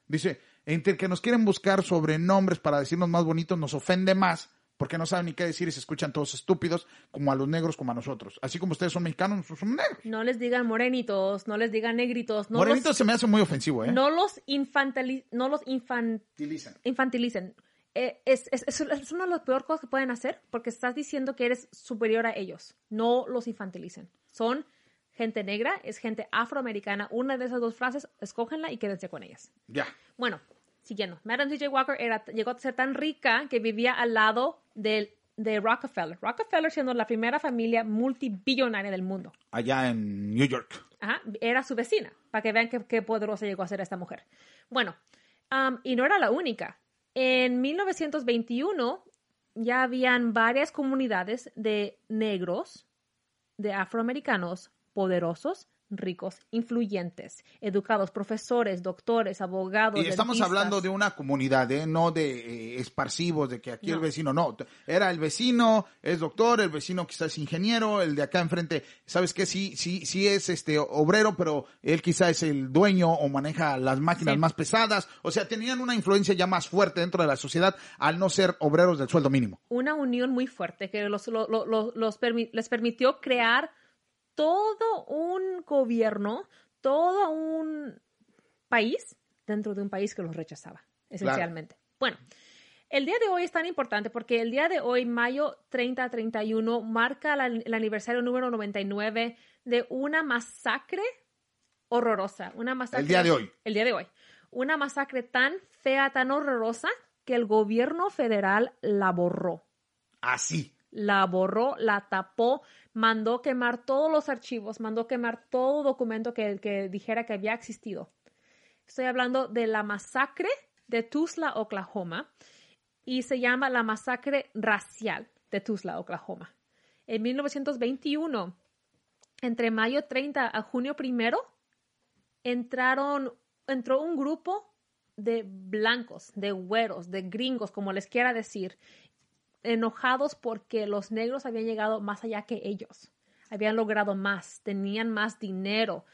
Dice, entre que nos quieren buscar sobrenombres para decirnos más bonitos, nos ofende más porque no saben ni qué decir y se escuchan todos estúpidos, como a los negros, como a nosotros. Así como ustedes son mexicanos, nosotros somos negros. No les digan morenitos, no les digan negritos. No Morenitos los, se me hace muy ofensivo, ¿eh? No los, infantili no los infan Utilizan. infantilicen. Eh, es, es, es, es una de las peores cosas que pueden hacer porque estás diciendo que eres superior a ellos. No los infantilicen. Son gente negra, es gente afroamericana. Una de esas dos frases, escógenla y quédense con ellas. Ya. Bueno, siguiendo. Madame C.J. Walker era, llegó a ser tan rica que vivía al lado de Rockefeller. Rockefeller siendo la primera familia multibillonaria del mundo. Allá en New York. Ajá, era su vecina, para que vean qué, qué poderosa llegó a ser esta mujer. Bueno, um, y no era la única. En 1921 ya habían varias comunidades de negros, de afroamericanos poderosos, ricos, influyentes, educados, profesores, doctores, abogados. Y estamos dentistas. hablando de una comunidad, ¿eh? no de eh, esparcivos, de que aquí el No. vecino, no. Era el vecino, es doctor, el vecino quizás es ingeniero, el de acá enfrente, ¿sabes qué? Sí, sí, sí es este obrero, pero él quizá es el dueño o maneja las máquinas Sí. más pesadas. O sea, tenían una influencia ya más fuerte dentro de la sociedad al no ser obreros del sueldo mínimo. una unión muy fuerte que los, lo- lo- lo- los permi- les permitió crear todo un gobierno, todo un país dentro de un país que los rechazaba, esencialmente. Bueno, el día de hoy es tan importante porque el día de hoy, mayo 30-31, marca la- el aniversario número 99 de una masacre horrorosa. Una masacre, El día de hoy. El día de hoy. Una masacre tan fea, tan horrorosa, que el gobierno federal la borró Así. La borró, la tapó, mandó quemar todos los archivos, mandó quemar todo documento que, dijera que había existido. Estoy hablando de la masacre de Tulsa, Oklahoma, y se llama la masacre racial de Tulsa, Oklahoma. En 1921, entre mayo 30 a junio primero, entraron, entró un grupo de blancos, de güeros, de gringos, como les quiera decir, enojados porque los negros habían llegado más allá que ellos, habían logrado más, tenían más dinero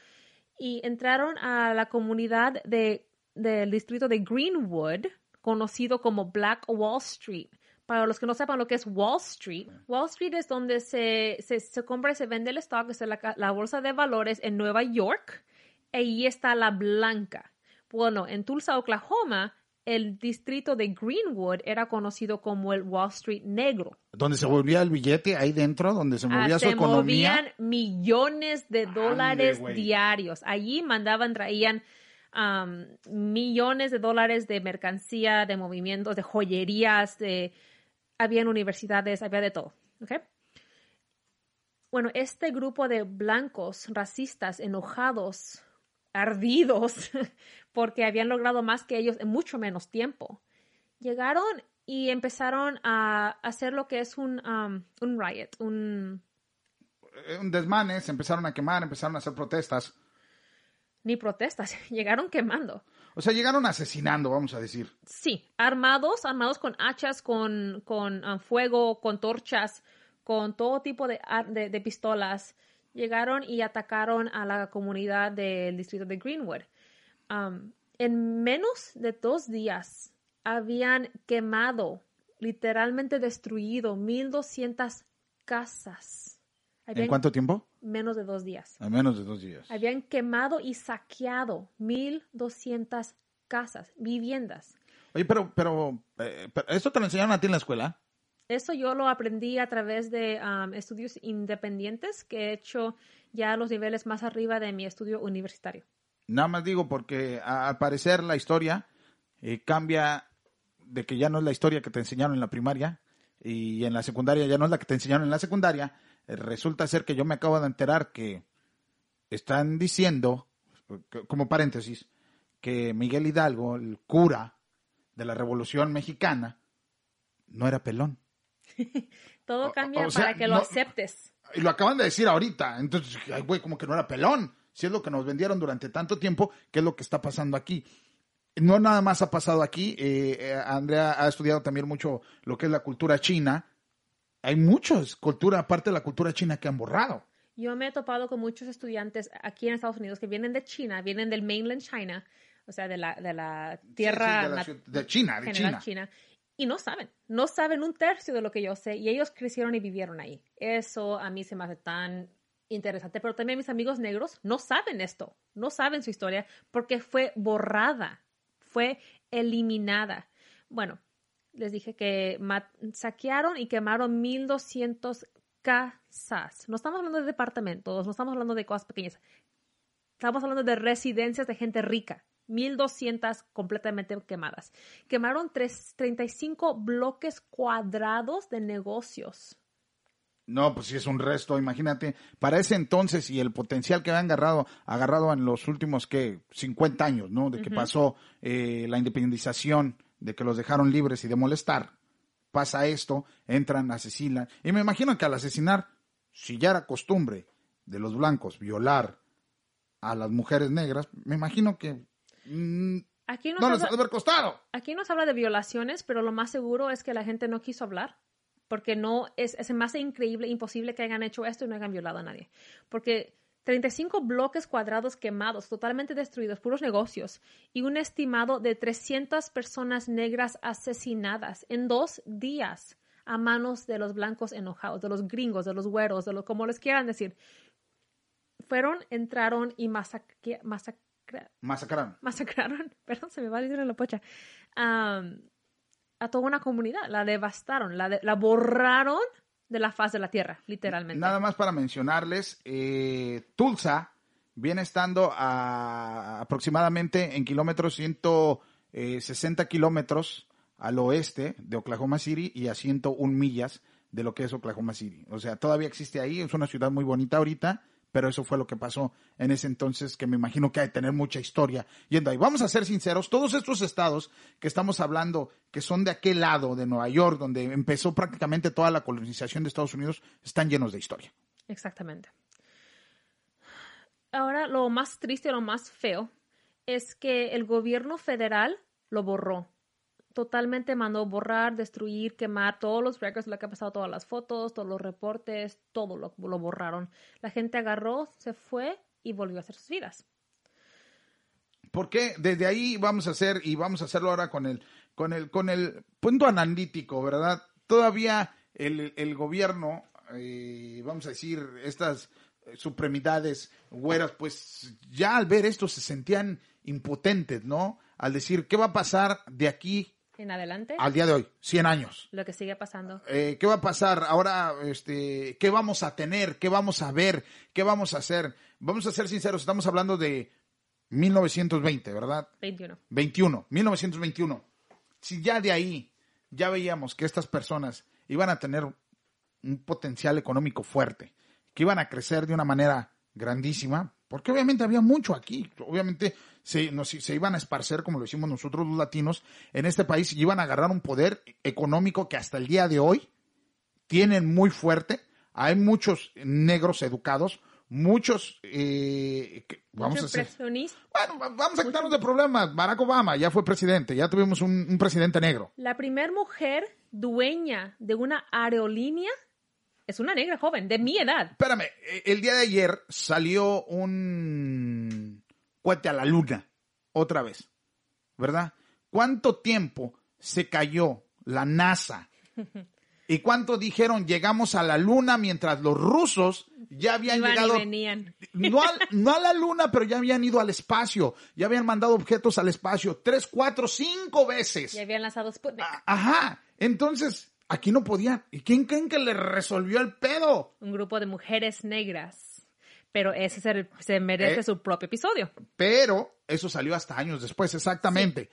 y entraron a la comunidad de, del distrito de Greenwood, conocido como Black Wall Street. Para los que no sepan lo que es Wall Street, Wall Street es donde se, se, se compra y se vende el stock, es la, la bolsa de valores en Nueva York. Ahí está la blanca. Bueno, en Tulsa, Oklahoma, el distrito de Greenwood era conocido como el Wall Street negro. Donde se volvía el billete, ahí dentro, donde se movía Ah, su se economía. movían millones de dólares diarios. Allí mandaban, traían millones de dólares de mercancía, de movimientos, de joyerías, de habían universidades, había de todo. ¿ok? Bueno, este grupo de blancos racistas enojados, ardidos, porque habían logrado más que ellos en mucho menos tiempo, llegaron y empezaron a hacer lo que es un, um, un riot, un Eh, Un desmane, se empezaron a quemar, empezaron a hacer protestas. ni protestas, llegaron quemando. O sea, llegaron asesinando, vamos a decir. Sí, armados, armados con hachas, con, con ah, fuego, con torchas, con todo tipo de, de, de pistolas. Llegaron y atacaron a la comunidad del distrito de Greenwood. Am, en menos de dos días habían quemado, literalmente destruido, 1.200 casas. ¿En cuánto tiempo? Menos de dos días. A menos de dos días. Habían quemado y saqueado 1.200 casas, viviendas. Oye, pero, pero, eh, pero, ¿esto te lo enseñaron a ti en la escuela? Eso yo lo aprendí a través de um, estudios independientes que he hecho ya a los niveles más arriba de mi estudio universitario. Nada más digo porque al parecer la historia eh, cambia de que ya no es la historia que te enseñaron en la primaria y en la secundaria ya no es la que te enseñaron en la secundaria. Eh, resulta ser que yo me acabo de enterar que están diciendo, como paréntesis, que Miguel Hidalgo, el cura de la Revolución Mexicana, no era pelón. Todo cambia o sea, para que lo no- aceptes. Y lo acaban de decir ahorita. Entonces, ay, güey, como que no era pelón. Si es lo que nos vendieron durante tanto tiempo, ¿qué es lo que está pasando aquí? No nada más ha pasado aquí. eh, eh, Andrea ha estudiado también mucho lo que es la cultura china. Hay muchas culturas, aparte de la cultura china, que han borrado. Yo me he topado con muchos estudiantes aquí en Estados Unidos que vienen de China, vienen del mainland China, o sea, de la, de la tierra Sí, sí, de, la ciudad- de China, de. China. Y no saben, no saben un tercio de lo que yo sé. Y ellos crecieron y vivieron ahí. Eso a mí se me hace tan interesante. Pero también mis amigos negros no saben esto, no saben su historia porque fue borrada, fue eliminada. Bueno, les dije que saquearon y quemaron 1.200 casas. No estamos hablando de departamentos, no estamos hablando de cosas pequeñas. Estamos hablando de residencias de gente rica. 1.200 completamente quemadas. Quemaron tres- 35 bloques cuadrados de negocios. No, pues sí es un resto, imagínate, para ese entonces y el potencial que habían agarrado, agarrado en los últimos, que 50 años, ¿no? De que pasó eh, la independización, de que los dejaron libres y de molestar. Pasa esto, entran, asesinan. Y me imagino que al asesinar, si ya era costumbre de los blancos violar a las mujeres negras, me imagino que Aquí no, no ha habla- de haber costado. aquí no se habla de violaciones, pero lo más seguro es que la gente no quiso hablar. Porque no es, es más increíble, imposible que hayan hecho esto y no hayan violado a nadie. Porque 35 bloques cuadrados quemados, totalmente destruidos, puros negocios, y un estimado de 300 personas negras asesinadas en dos días a manos de los blancos enojados, de los gringos, de los güeros, de los como les quieran decir. Fueron, entraron y masacre- masacra- Masacraron. masacraron, perdón, se me va a decir la pocha, a toda una comunidad, la devastaron, la, de- la borraron de la faz de la tierra, literalmente. Nada más para mencionarles, eh, Tulsa viene estando a aproximadamente en kilómetros 160 kilómetros al oeste de Oklahoma City y a 101 millas de lo que es Oklahoma City. O sea, todavía existe ahí, es una ciudad muy bonita ahorita, pero eso fue lo que pasó en ese entonces que me imagino que hay que tener mucha historia yendo ahí. Vamos a ser sinceros, todos estos estados que estamos hablando, que son de aquel lado de Nueva York, donde empezó prácticamente toda la colonización de Estados Unidos, están llenos de historia. Exactamente. Ahora, lo más triste, lo más feo, es que el gobierno federal lo borró. Totalmente mandó borrar, destruir, quemar todos los records, lo que ha pasado, todas las fotos, todos los reportes, todo lo, lo borraron. La gente agarró, se fue y volvió a hacer sus vidas. Porque desde ahí vamos a hacer, y vamos a hacerlo ahora con el, con el, con el punto analítico, ¿verdad? Todavía el, el gobierno, eh, vamos a decir, estas supremidades güeras, pues ya al ver esto se sentían impotentes, ¿no? Al decir, ¿qué va a pasar de aquí En adelante, al día de hoy? 100 años. lo que sigue pasando. Eh, ¿Qué va a pasar ahora? Este, ¿Qué vamos a tener? ¿Qué vamos a ver? ¿Qué vamos a hacer? Vamos a ser sinceros, estamos hablando de 1920, ¿verdad? 21. 21, 1921. Si ya de ahí ya veíamos que estas personas iban a tener un potencial económico fuerte, que iban a crecer de una manera grandísima, porque obviamente había mucho aquí, obviamente se, nos- se iban a esparcer, como lo hicimos nosotros los latinos, en este país y iban a agarrar un poder económico que hasta el día de hoy tienen muy fuerte. Hay muchos negros educados, muchos, eh, vamos a hacer, bueno, va- vamos a quitarnos de problemas. Barack Obama ya fue presidente, ya tuvimos un, un presidente negro. La primer mujer dueña de una aerolínea es una negra joven, de mi edad. Espérame, eh, el día de ayer salió un cohete a la luna, otra vez, ¿verdad? ¿Cuánto tiempo se cayó la NASA? ¿Y cuánto dijeron llegamos a la luna mientras los rusos ya habían Iban llegado y venían. no, al- no a la luna, pero ya habían ido al espacio, ya habían mandado objetos al espacio tres, cuatro, cinco veces. Y habían lanzado Sputnik. Ajá, entonces aquí no podían. ¿Y quién creen que le resolvió el pedo? Un grupo de mujeres negras. Pero ese se, se merece Eh. su propio episodio. Pero eso salió hasta años después, exactamente.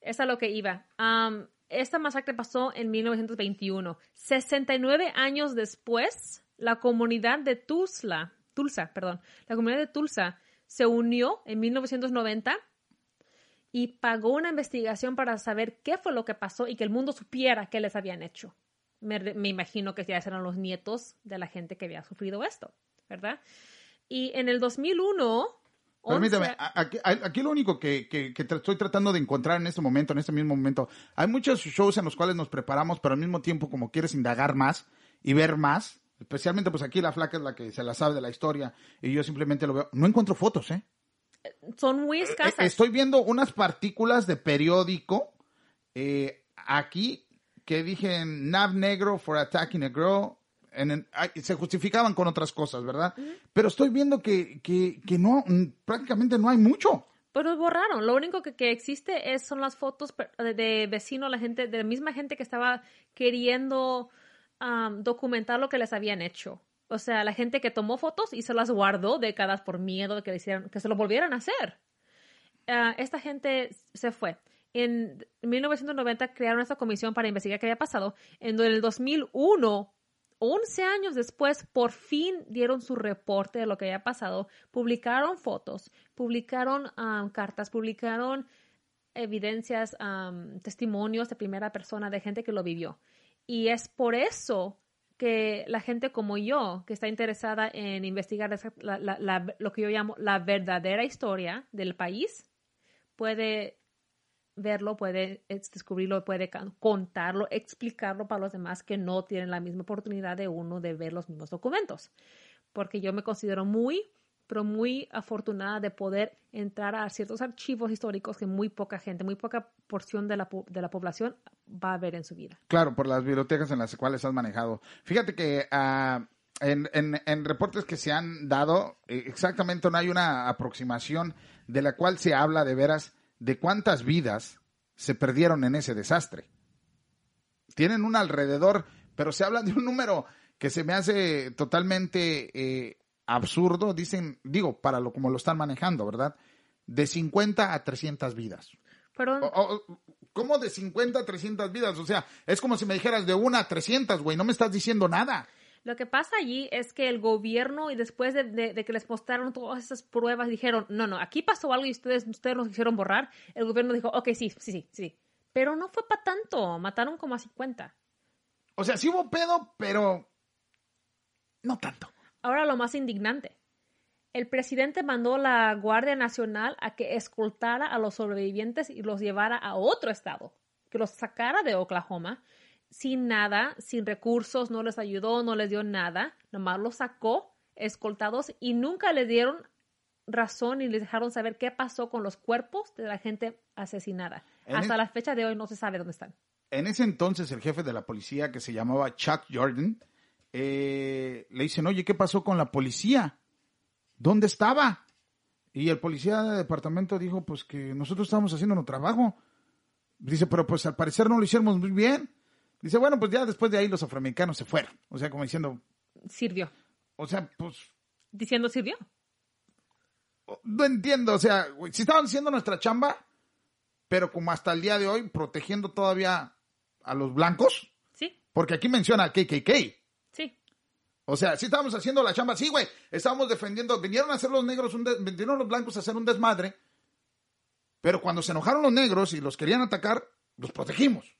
Es a lo que iba. Am, esta masacre pasó en 1921. 69 años después, la comunidad de Tulsa, Tulsa, perdón, la comunidad de Tulsa se unió en 1990 y pagó una investigación para saber qué fue lo que pasó y que el mundo supiera qué les habían hecho. Me, me imagino que ya eran los nietos de la gente que había sufrido esto, ¿verdad? Y en el 2001... Permíteme, 11 a- aquí, lo único que, que- que tra- estoy tratando de encontrar en este momento, en este mismo momento, hay muchos shows en los cuales nos preparamos, pero al mismo tiempo como quieres indagar más y ver más, especialmente pues aquí la flaca es la que se la sabe de la historia y yo simplemente lo veo. No encuentro fotos, ¿eh? son muy Eh, escasas. Estoy viendo unas partículas de periódico eh, aquí que dije Nav negro for attacking a girl. En- en- ay, se justificaban con otras cosas, ¿verdad? Pero estoy viendo que, que, que no, mm, prácticamente no hay mucho. Pero los borraron. Lo único que, que existe es, son las fotos de, de vecinos, la gente, de la misma gente que estaba queriendo documentar lo que les habían hecho. O sea, la gente que tomó fotos y se las guardó décadas por miedo de que, le hicieran, que se lo volvieran a hacer. Ah, esta gente se fue. En 1990 crearon esta comisión para investigar qué había pasado. En el 2001, 11 años después, por fin dieron su reporte de lo que había pasado. Publicaron fotos, publicaron am, cartas, publicaron evidencias, am, testimonios de primera persona de gente que lo vivió. Y es por eso que la gente como yo, que está interesada en investigar lo que yo llamo la verdadera historia del país, puede verlo, puede descubrirlo, puede contarlo, explicarlo para los demás que no tienen la misma oportunidad de uno de ver los mismos documentos. Porque yo me considero muy, pero muy afortunada de poder entrar a ciertos archivos históricos que muy poca gente, muy poca porción de la, de la población va a ver en su vida. Claro, por las bibliotecas en las cuales has manejado. Fíjate que en, en- en reportes que se han dado, eh, exactamente no hay una aproximación de la cual se habla de veras de cuántas vidas se perdieron en ese desastre. Tienen un alrededor, pero se habla de un número que se me hace totalmente eh, absurdo, dicen, digo, para lo como lo están manejando, ¿verdad? De 50 a 300 vidas. Pero O- o- ¿Cómo de 50 a 300 vidas? O sea, es como si me dijeras de una a 300, güey, no me estás diciendo nada. Lo que pasa allí es que el gobierno, y después de, de- de que les mostraron todas esas pruebas, dijeron, no, no, aquí pasó algo y ustedes, ustedes nos hicieron borrar. El gobierno dijo, ok, sí, sí, sí, sí. Pero no fue para tanto, mataron como a 50. O sea, sí hubo pedo, pero no tanto. Ahora lo más indignante. El presidente mandó la Guardia Nacional a que escoltara a los sobrevivientes y los llevara a otro estado, que los sacara de Oklahoma sin nada, sin recursos, no les ayudó, no les dio nada, nomás los sacó escoltados y nunca les dieron razón y les dejaron saber qué pasó con los cuerpos de la gente asesinada. En Hasta la fecha de hoy no se sabe dónde están. En ese entonces, el jefe de la policía, que se llamaba Chuck Jordan, eh, le dicen, oye, ¿qué pasó con la policía? ¿Dónde estaba? Y el policía de departamento dijo, pues que nosotros estábamos haciendo nuestro trabajo. Dice, pero pues al parecer no lo hicimos muy bien. Dice, bueno, pues ya después de ahí los afroamericanos se fueron. O sea, como diciendo, Sirvió. o sea, pues Diciendo sirvió. no entiendo, o sea, güey, si estaban haciendo nuestra chamba, pero como hasta el día de hoy protegiendo todavía a los blancos, Sí, porque aquí menciona al KKK. sí. O sea, sí estábamos haciendo la chamba, sí, güey, estábamos defendiendo, vinieron a hacer los negros, un vinieron los blancos a hacer un desmadre, pero cuando se enojaron los negros y los querían atacar, los protegimos.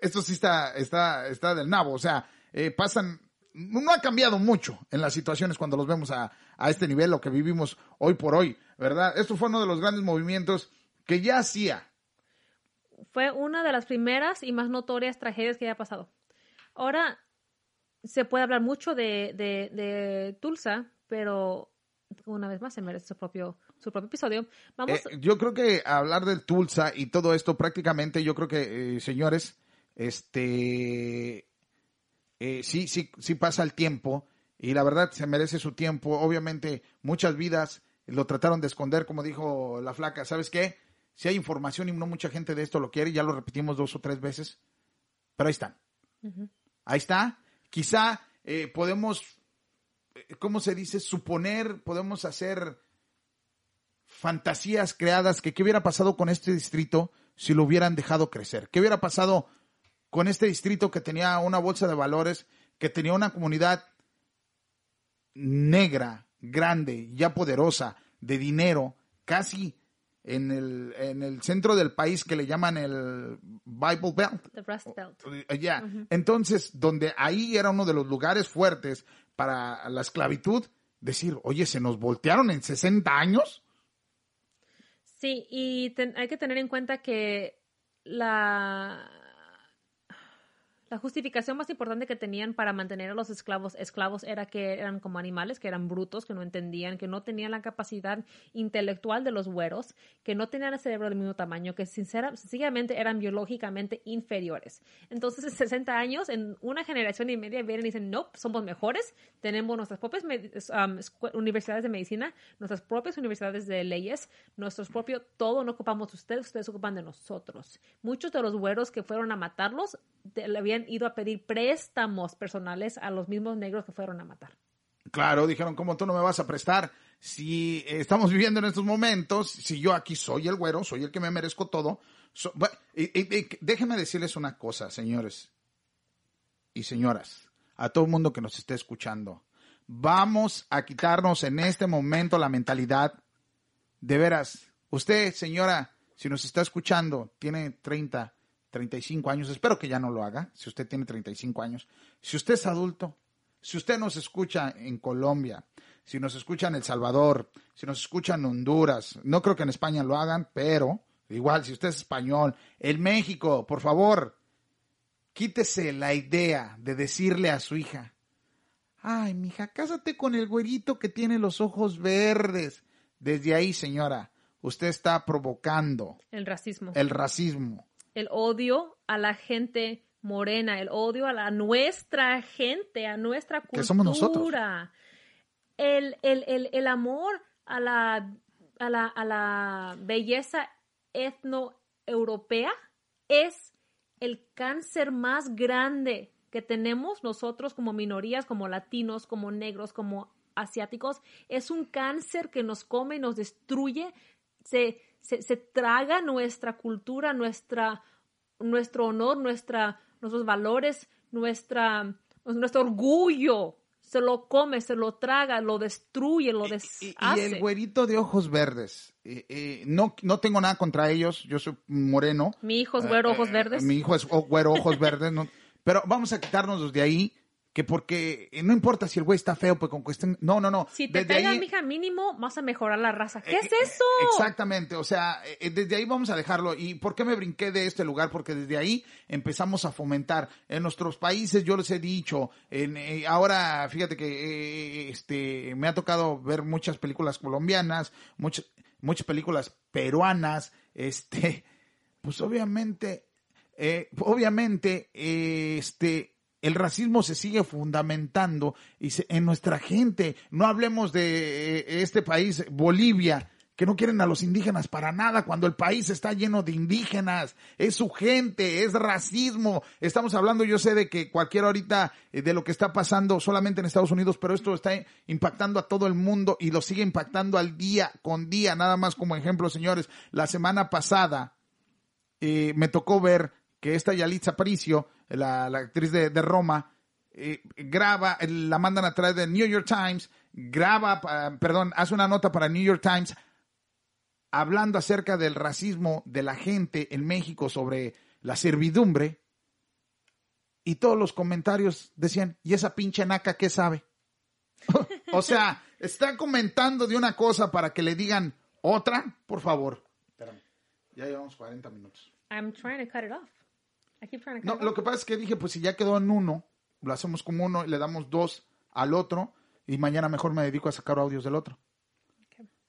Esto sí está, está, está del nabo, o sea, eh, pasan, no ha cambiado mucho en las situaciones cuando los vemos a, a este nivel, lo que vivimos hoy por hoy, ¿verdad? Esto fue uno de los grandes movimientos que ya hacía. fue una de las primeras y más notorias tragedias que haya pasado. Ahora se puede hablar mucho de, de, de Tulsa, pero una vez más se merece su propio, su propio episodio. Vamos, Eh, yo creo que hablar del Tulsa y todo esto prácticamente, yo creo que, eh, señores, este, eh, sí, sí, sí pasa el tiempo y la verdad se merece su tiempo. Obviamente muchas vidas lo trataron de esconder, como dijo la flaca. ¿Sabes qué? Si hay información y no mucha gente de esto lo quiere, ya lo repetimos dos o tres veces, pero ahí están. Ahí está. Quizá eh, podemos, eh, ¿cómo se dice? Suponer, podemos hacer fantasías creadas que qué hubiera pasado con este distrito si lo hubieran dejado crecer. ¿Qué hubiera pasado con este distrito que tenía una bolsa de valores, que tenía una comunidad negra, grande, ya poderosa, de dinero, casi en el, en el centro del país que le llaman el Bible Belt? the Rust Belt. Eh, Ya, entonces, donde ahí era uno de los lugares fuertes para la esclavitud, decir, oye, se nos voltearon en 60 años. Sí, y ten- hay que tener en cuenta que la la justificación más importante que tenían para mantener a los esclavos esclavos era que eran como animales, que eran brutos, que no entendían, que no tenían la capacidad intelectual de los güeros, que no tenían el cerebro del mismo tamaño, que sincera, sencillamente eran biológicamente inferiores. Entonces, en 60 años, en una generación y media, vienen y dicen, no, somos mejores, tenemos nuestras propias universidades de medicina, nuestras propias universidades de leyes, nuestros propios, todo no ocupamos ustedes, ustedes ocupan de nosotros. Muchos de los güeros que fueron a matarlos le habían ido a pedir préstamos personales a los mismos negros que fueron a matar. Claro, dijeron, ¿cómo tú no me vas a prestar? Si estamos viviendo en estos momentos, si yo aquí soy el güero, soy el que me merezco todo. déjenme decirles una cosa, señores y señoras, a todo el mundo que nos esté escuchando. Vamos a quitarnos en este momento la mentalidad de veras. Usted, señora, si nos está escuchando, tiene 30, 35 años, espero que ya no lo haga, si usted tiene 35 años, si usted es adulto, si usted nos escucha en Colombia, si nos escucha en El Salvador, si nos escucha en Honduras, no creo que en España lo hagan, pero igual si usted es español, en México, por favor, quítese la idea de decirle a su hija, ay, mija, cásate con el güerito que tiene los ojos verdes. Desde ahí, señora, usted está provocando el racismo. El racismo el odio a la gente morena, el odio a la nuestra gente, a nuestra cultura. Que somos nosotros. El, el, amor a la, a la, a la belleza etnoeuropea es el cáncer más grande que tenemos nosotros como minorías, como latinos, como negros, como asiáticos. Es un cáncer que nos come y nos destruye. Se, se, traga nuestra cultura, nuestra, nuestro honor, nuestra, nuestros valores, nuestra, nuestro orgullo. Se lo come, se lo traga, lo destruye, lo deshace. Y, el güerito de ojos verdes. Eh, eh, no, no tengo nada contra ellos. Yo soy moreno. Mi hijo es güero, ojos eh, verdes. Mi hijo es güero, ojos verdes. pero vamos a quitarnos de ahí que porque no importa si el güey está feo, pues con cuestión. No, no, no. Si te pega, mija, mínimo vas a mejorar la raza. ¿Qué es eh, eso? Exactamente. O sea, eh, desde ahí vamos a dejarlo. ¿Y por qué me brinqué de este lugar? Porque desde ahí empezamos a fomentar. En nuestros países, yo les he dicho, en, eh, ahora, fíjate que este me ha tocado ver muchas películas colombianas, muchas, muchas películas peruanas, este, pues obviamente, obviamente, este, el racismo se sigue fundamentando y en nuestra gente. No hablemos de eh, este país, Bolivia, que no quieren a los indígenas para nada cuando el país está lleno de indígenas. Es su gente, es racismo. Estamos hablando, yo sé de que cualquier ahorita eh, de lo que está pasando solamente en Estados Unidos, pero esto está impactando a todo el mundo y lo sigue impactando al día con día. Nada más como ejemplo, señores, la semana pasada eh, me tocó ver que esta Yalitza Aparicio la, actriz de, Roma, eh, graba, la mandan a través de New York Times, graba, perdón, hace una nota para New York Times hablando acerca del racismo de la gente en México sobre la servidumbre. Y todos los comentarios decían, ¿y esa pinche naca qué sabe? o sea, está comentando de una cosa para que le digan otra, por favor. Espérame, ya llevamos 40 minutos. I'm trying to cut it off. No, lo que pasa es que dije, pues si ya quedó en uno, lo hacemos como uno y le damos dos al otro y mañana mejor me dedico a sacar audios del otro.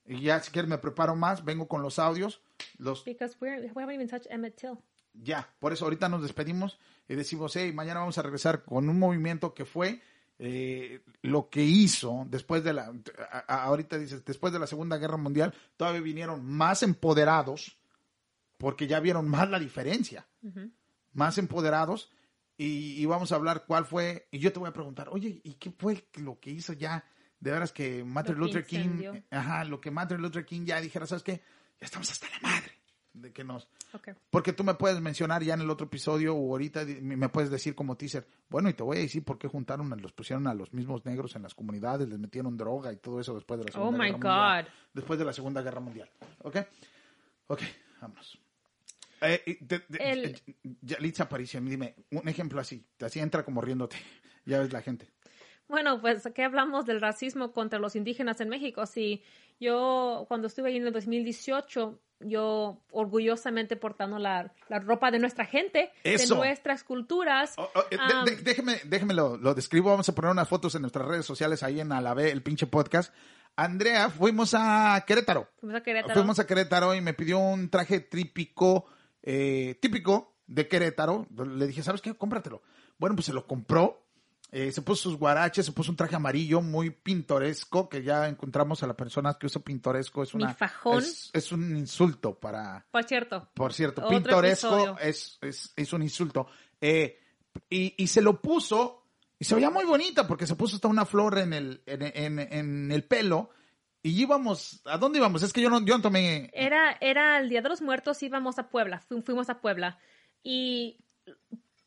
Y ya si quieres me preparo más, vengo con los audios. Los... Because we haven't even touched Emmett Till. Ya, por eso ahorita nos despedimos y decimos, hey, mañana vamos a regresar con un movimiento que fue eh, lo que hizo después de la, ahorita dices, después de la Segunda Guerra Mundial, todavía vinieron más empoderados porque ya vieron más la diferencia más empoderados y, vamos a hablar cuál fue, y yo te voy a preguntar, oye, ¿y qué fue lo que hizo ya? De veras que Martin Luther King, ajá, lo que Martin Luther King ya dijera, ¿sabes qué? Ya estamos hasta la madre de que nos... Porque tú me puedes mencionar ya en el otro episodio o ahorita me puedes decir como teaser, bueno, y te voy a decir por qué juntaron, los pusieron a los mismos negros en las comunidades, les metieron droga y todo eso después de la oh Segunda Guerra Mundial. Después de la Segunda Guerra Mundial, ¿ok? Ok, vámonos. Eh, Yalitza Aparicio, dime, un ejemplo así, así entra como riéndote, ya ves la gente. Bueno, pues aquí hablamos del racismo contra los indígenas en México. Sí, yo cuando estuve ahí en el 2018, yo orgullosamente portando la, la ropa de nuestra gente, Eso. de nuestras culturas. Oh, oh, eh, de- um, de- déjeme, déjeme lo, lo describo. Vamos a poner unas fotos en nuestras redes sociales ahí en Alavé, el pinche podcast. Andrea, fuimos a Querétaro. fuimos a Querétaro. Fuimos a Querétaro y me pidió un traje típico, eh, típico de Querétaro. Le dije, ¿sabes qué? Cómpratelo. Bueno, pues se lo compró. Eh, se puso sus guaraches, se puso un traje amarillo muy pintoresco, que ya encontramos a la persona que usa pintoresco. Es Mi una, fajón. Es, es un insulto para, Por cierto. por cierto, pintoresco es, es, es un insulto. Eh, y, y se lo puso, y se veía muy bonita, porque se puso hasta una flor en el, en, en- en el pelo. Y íbamos, ¿a dónde íbamos? Es que yo no, yo no tomé. Era, era el Día de los Muertos, íbamos a Puebla, fu- fuimos a Puebla. Y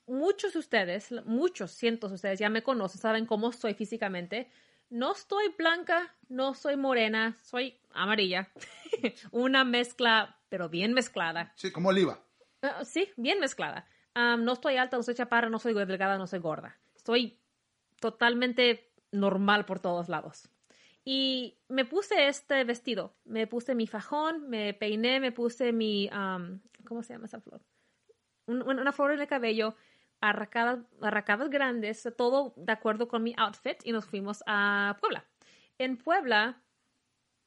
muchos de ustedes, muchos, cientos de ustedes ya me conocen, saben cómo soy físicamente. No estoy blanca, no soy morena, soy amarilla. Una mezcla, pero bien mezclada. Sí, como oliva. Ah, sí, bien mezclada. Am, no estoy alta, no soy chaparra, no soy delgada, no soy gorda. Estoy totalmente normal por todos lados. Y me puse este vestido, me puse mi fajón, me peiné, me puse mi, am, ¿cómo se llama esa flor? Un- un- una flor en el cabello, arracadas, arracadas grandes, todo de acuerdo con mi outfit y nos fuimos a Puebla. En Puebla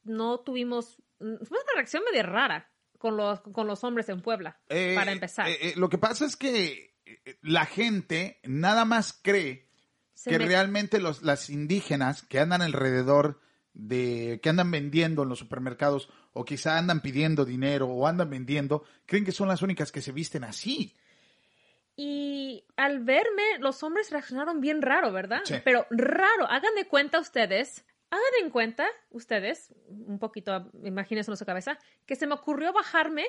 no tuvimos, fue una reacción medio rara con los, con los hombres en Puebla, Eh, para empezar. eh, eh, lo que pasa es que la gente nada más cree Se que me- realmente los, las indígenas que andan alrededor de, que andan vendiendo en los supermercados o quizá andan pidiendo dinero o andan vendiendo, creen que son las únicas que se visten así. Y al verme, los hombres reaccionaron bien raro, ¿verdad? Sí. Pero raro. Hagan de cuenta ustedes, hagan en cuenta ustedes, un poquito, imagínense en su cabeza, que se me ocurrió bajarme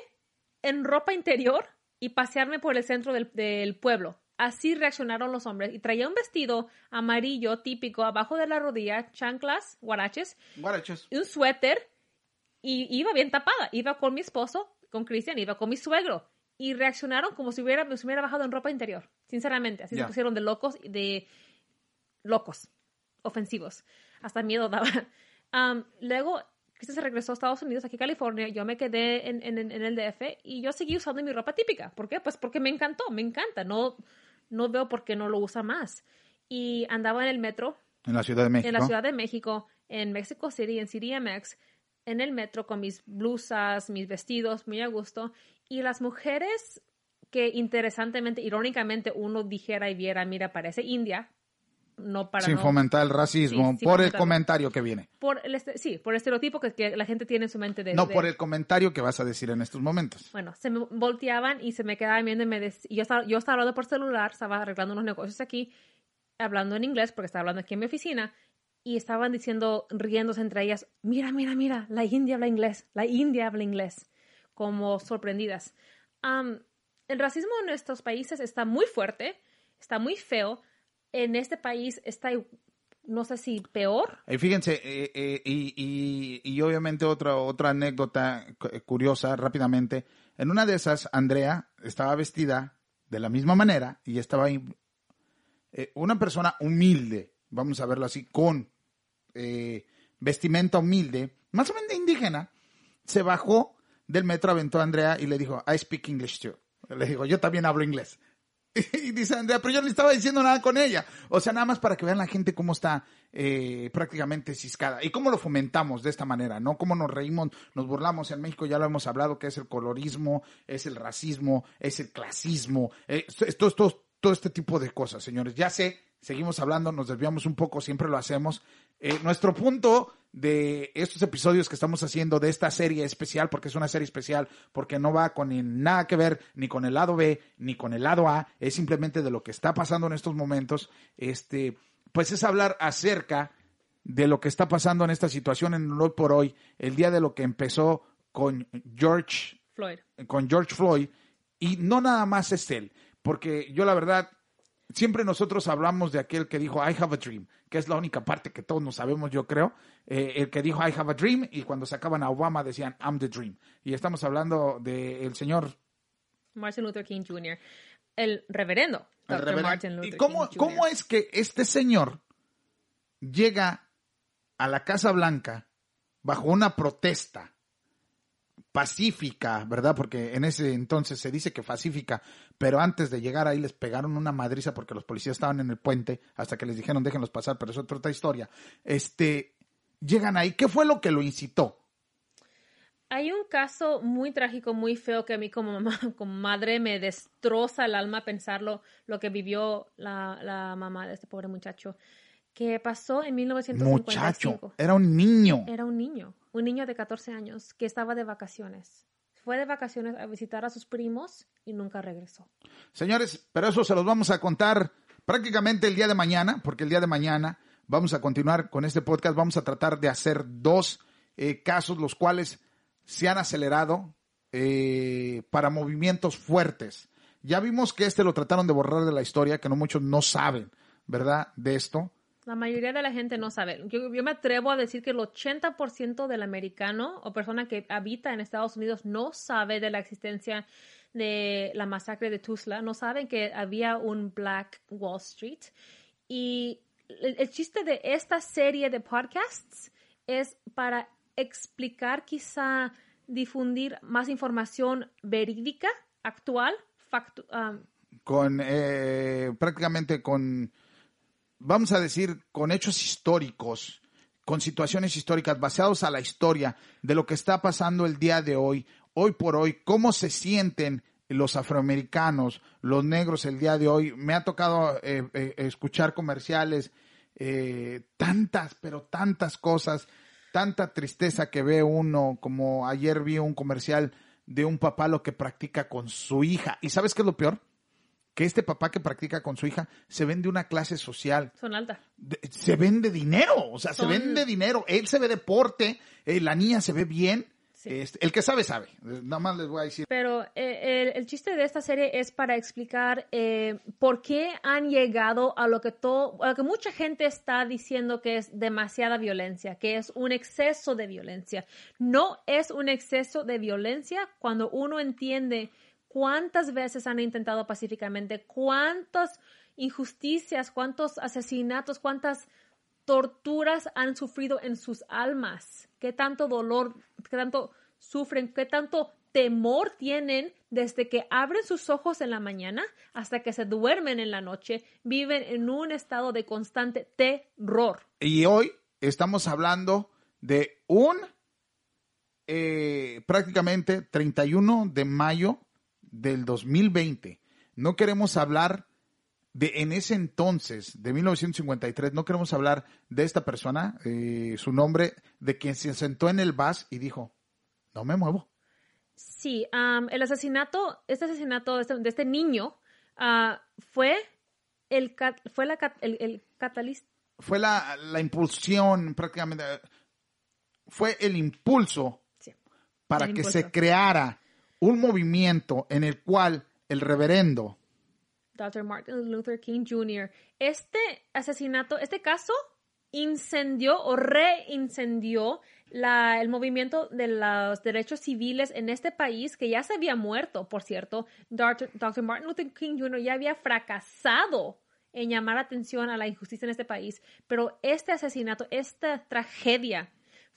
en ropa interior y pasearme por el centro del, del pueblo. Así reaccionaron los hombres. Y traía un vestido amarillo típico abajo de la rodilla, chanclas, guaraches, Guarachos. y un suéter y iba bien tapada. Iba con mi esposo, con Cristian, iba con mi suegro. Y reaccionaron como si hubiera, me hubiera bajado en ropa interior. Sinceramente, así se pusieron de locos, de locos, ofensivos. Hasta miedo daba. Luego, Cristian se regresó a Estados Unidos, aquí a California. Yo me quedé en, en- en el DF y yo seguí usando mi ropa típica. ¿Por qué? Pues porque me encantó, me encanta. No, no veo por qué no lo usa más. Y andaba en el metro En la Ciudad de México. en la Ciudad de México, en Mexico City, en CDMX, en el metro con mis blusas, mis vestidos, muy a gusto. Y las mujeres que interesantemente, irónicamente, uno dijera y viera, mira, parece india, no para sin no- fomentar el racismo, Sí, por el comentario que viene. Por el este- sí, por el estereotipo que, que la gente tiene en su mente de... No, de- por el comentario que vas a decir en estos momentos. Bueno, se me volteaban y se me quedaban viendo y me dec- yo estaba, yo estaba hablando por celular, estaba arreglando unos negocios aquí, hablando en inglés, porque estaba hablando aquí en mi oficina, y estaban diciendo, riéndose entre ellas, mira, mira, mira, la India habla inglés, la India habla inglés, como sorprendidas. Am, el racismo en nuestros países está muy fuerte, está muy feo. En este país está, no sé si peor, Y fíjense, eh, eh, y, y- y obviamente otra, otra anécdota cu- curiosa rápidamente. En una de esas, Andrea estaba vestida de la misma manera y estaba eh, una persona humilde, vamos a verlo así, con eh, vestimenta humilde, más o menos indígena, se bajó del metro, aventó a Andrea y le dijo, I speak English too. Le dijo, yo también hablo inglés. Y dice Andrea, pero yo no estaba diciendo nada con ella. O sea, nada más para que vean la gente cómo está eh, prácticamente ciscada. Y cómo lo fomentamos de esta manera, ¿no? Cómo nos reímos, nos burlamos. En México ya lo hemos hablado, que es el colorismo, es el racismo, es el clasismo, eh, esto, esto, todo este tipo de cosas, señores. Ya sé, seguimos hablando, nos desviamos un poco, siempre lo hacemos. Eh, nuestro punto de estos episodios que estamos haciendo de esta serie especial, porque es una serie especial, porque no va con nada que ver ni con el lado B ni con el lado A, es simplemente de lo que está pasando en estos momentos, este, pues es hablar acerca de lo que está pasando en esta situación en hoy por hoy, el día de lo que empezó con George Floyd. con George Floyd y no nada más es él, porque yo la verdad siempre nosotros hablamos de aquel que dijo I have a dream, que es la única parte que todos nos sabemos, yo creo, eh, el que dijo I have a dream y cuando sacaban a Obama decían I'm the dream. Y estamos hablando del señor Martin Luther King Jr., el reverendo el Dr. reverendo. Martin Luther ¿Y cómo, King Jr. cómo es que este señor llega a la Casa Blanca bajo una protesta pacífica, ¿verdad? Porque en ese entonces se dice que pacífica, pero antes de llegar ahí les pegaron una madriza porque los policías estaban en el puente hasta que les dijeron déjenlos pasar, pero es otra historia. Este, llegan ahí, ¿qué fue lo que lo incitó? Hay un caso muy trágico, muy feo que a mí como mamá, como madre me destroza el alma pensarlo, lo que vivió la, la mamá de este pobre muchacho, que pasó en 1955. Muchacho, era un niño. Era un niño, un niño de 14 años que estaba de vacaciones. Fue de vacaciones a visitar a sus primos y nunca regresó. Señores, pero eso se los vamos a contar prácticamente el día de mañana, porque el día de mañana vamos a continuar con este podcast. Vamos a tratar de hacer dos eh, casos, los cuales se han acelerado eh, para movimientos fuertes. Ya vimos que este lo trataron de borrar de la historia, que no muchos no saben, ¿verdad? De esto. La mayoría de la gente no sabe. Yo, yo me atrevo a decir que el 80% del americano o persona que habita en Estados Unidos no sabe de la existencia de la masacre de Tulsa, no saben que había un Black Wall Street. Y el, el chiste de esta serie de podcasts es para explicar, quizá difundir más información verídica, actual, factu um, Con eh, prácticamente con, vamos a decir, con hechos históricos, con situaciones históricas basados a la historia de lo que está pasando el día de hoy, hoy por hoy, cómo se sienten los afroamericanos, los negros el día de hoy. Me ha tocado eh, eh, escuchar comerciales, eh, tantas, pero tantas cosas, tanta tristeza que ve uno, como ayer vi un comercial de un papá lo que practica con su hija. ¿Y sabes qué es lo peor? Que este papá que practica con su hija se vende una clase social. son altas. Se vende dinero, o sea, Son- se vende dinero. Él se ve deporte, eh, la niña se ve bien. Este, el que sabe, sabe. Nada más les voy a decir. Pero eh, el, el chiste de esta serie es para explicar eh, por qué han llegado a lo que todo, a lo que mucha gente está diciendo que es demasiada violencia, que es un exceso de violencia. No es un exceso de violencia cuando uno entiende cuántas veces han intentado pacíficamente, cuántas injusticias, cuántos asesinatos, cuántas torturas han sufrido en sus almas, qué tanto dolor, qué tanto sufren, qué tanto temor tienen desde que abren sus ojos en la mañana hasta que se duermen en la noche, viven en un estado de constante terror. Y hoy estamos hablando de un eh, prácticamente 31 de mayo del 2020. No queremos hablar de en ese entonces, de 1953, no queremos hablar de esta persona, eh, su nombre, de quien se sentó en el bus y dijo, no me muevo. Sí, el asesinato, este asesinato de este, de este niño ah, fue el, fue la, el, el catalista. Fue la, la impulsión prácticamente, fue el impulso para el que impulso. se creara un movimiento en el cual el reverendo Dr. Martin Luther King Jr. Este asesinato, este caso incendió o reincendió la, el movimiento de los derechos civiles en este país que ya se había muerto, por cierto. Dr. Dr. Martin Luther King Jr. ya había fracasado en llamar atención a la injusticia en este país, pero este asesinato, esta tragedia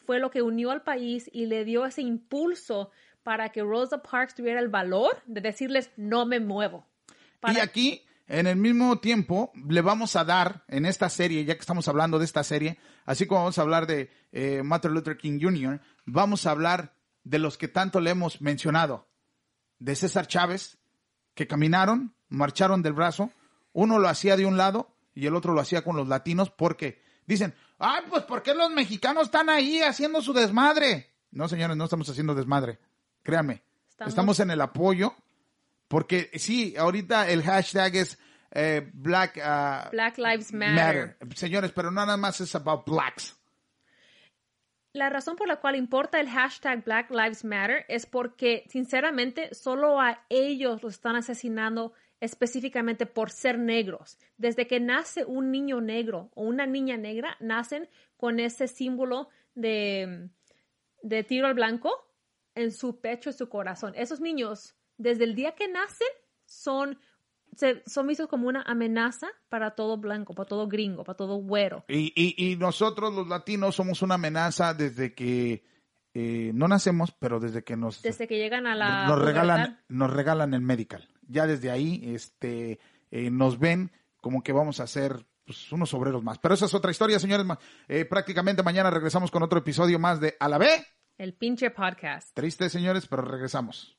fue lo que unió al país y le dio ese impulso para que Rosa Parks tuviera el valor de decirles no me muevo. Y aquí, en el mismo tiempo, le vamos a dar en esta serie, ya que estamos hablando de esta serie, así como vamos a hablar de eh, Martin Luther King Jr., vamos a hablar de los que tanto le hemos mencionado, de César Chávez, que caminaron, marcharon del brazo, uno lo hacía de un lado y el otro lo hacía con los latinos, porque dicen, ay, pues ¿por qué los mexicanos están ahí haciendo su desmadre? No, señores, no estamos haciendo desmadre, créanme, Estamos- estamos en el apoyo porque sí, ahorita el hashtag es eh, Black, ah, Black Lives Matter. Señores, pero no nada más es about blacks. La razón por la cual importa el hashtag Black Lives Matter es porque, sinceramente, solo a ellos los están asesinando específicamente por ser negros. Desde que nace un niño negro o una niña negra, nacen con ese símbolo de, de tiro al blanco en su pecho y su corazón. Esos niños, desde el día que nacen, son se, son vistos como una amenaza para todo blanco, para todo gringo, para todo güero. Y, y, y nosotros los latinos somos una amenaza desde que eh, no nacemos, pero desde que nos, Desde que llegan a la nos regalan, pubertad. nos regalan el medical. Ya desde ahí, este, eh, nos ven como que vamos a ser pues, unos obreros más. Pero esa es otra historia, señores. Eh, prácticamente mañana regresamos con otro episodio más de A la B. El pinche podcast. Triste, señores, pero regresamos.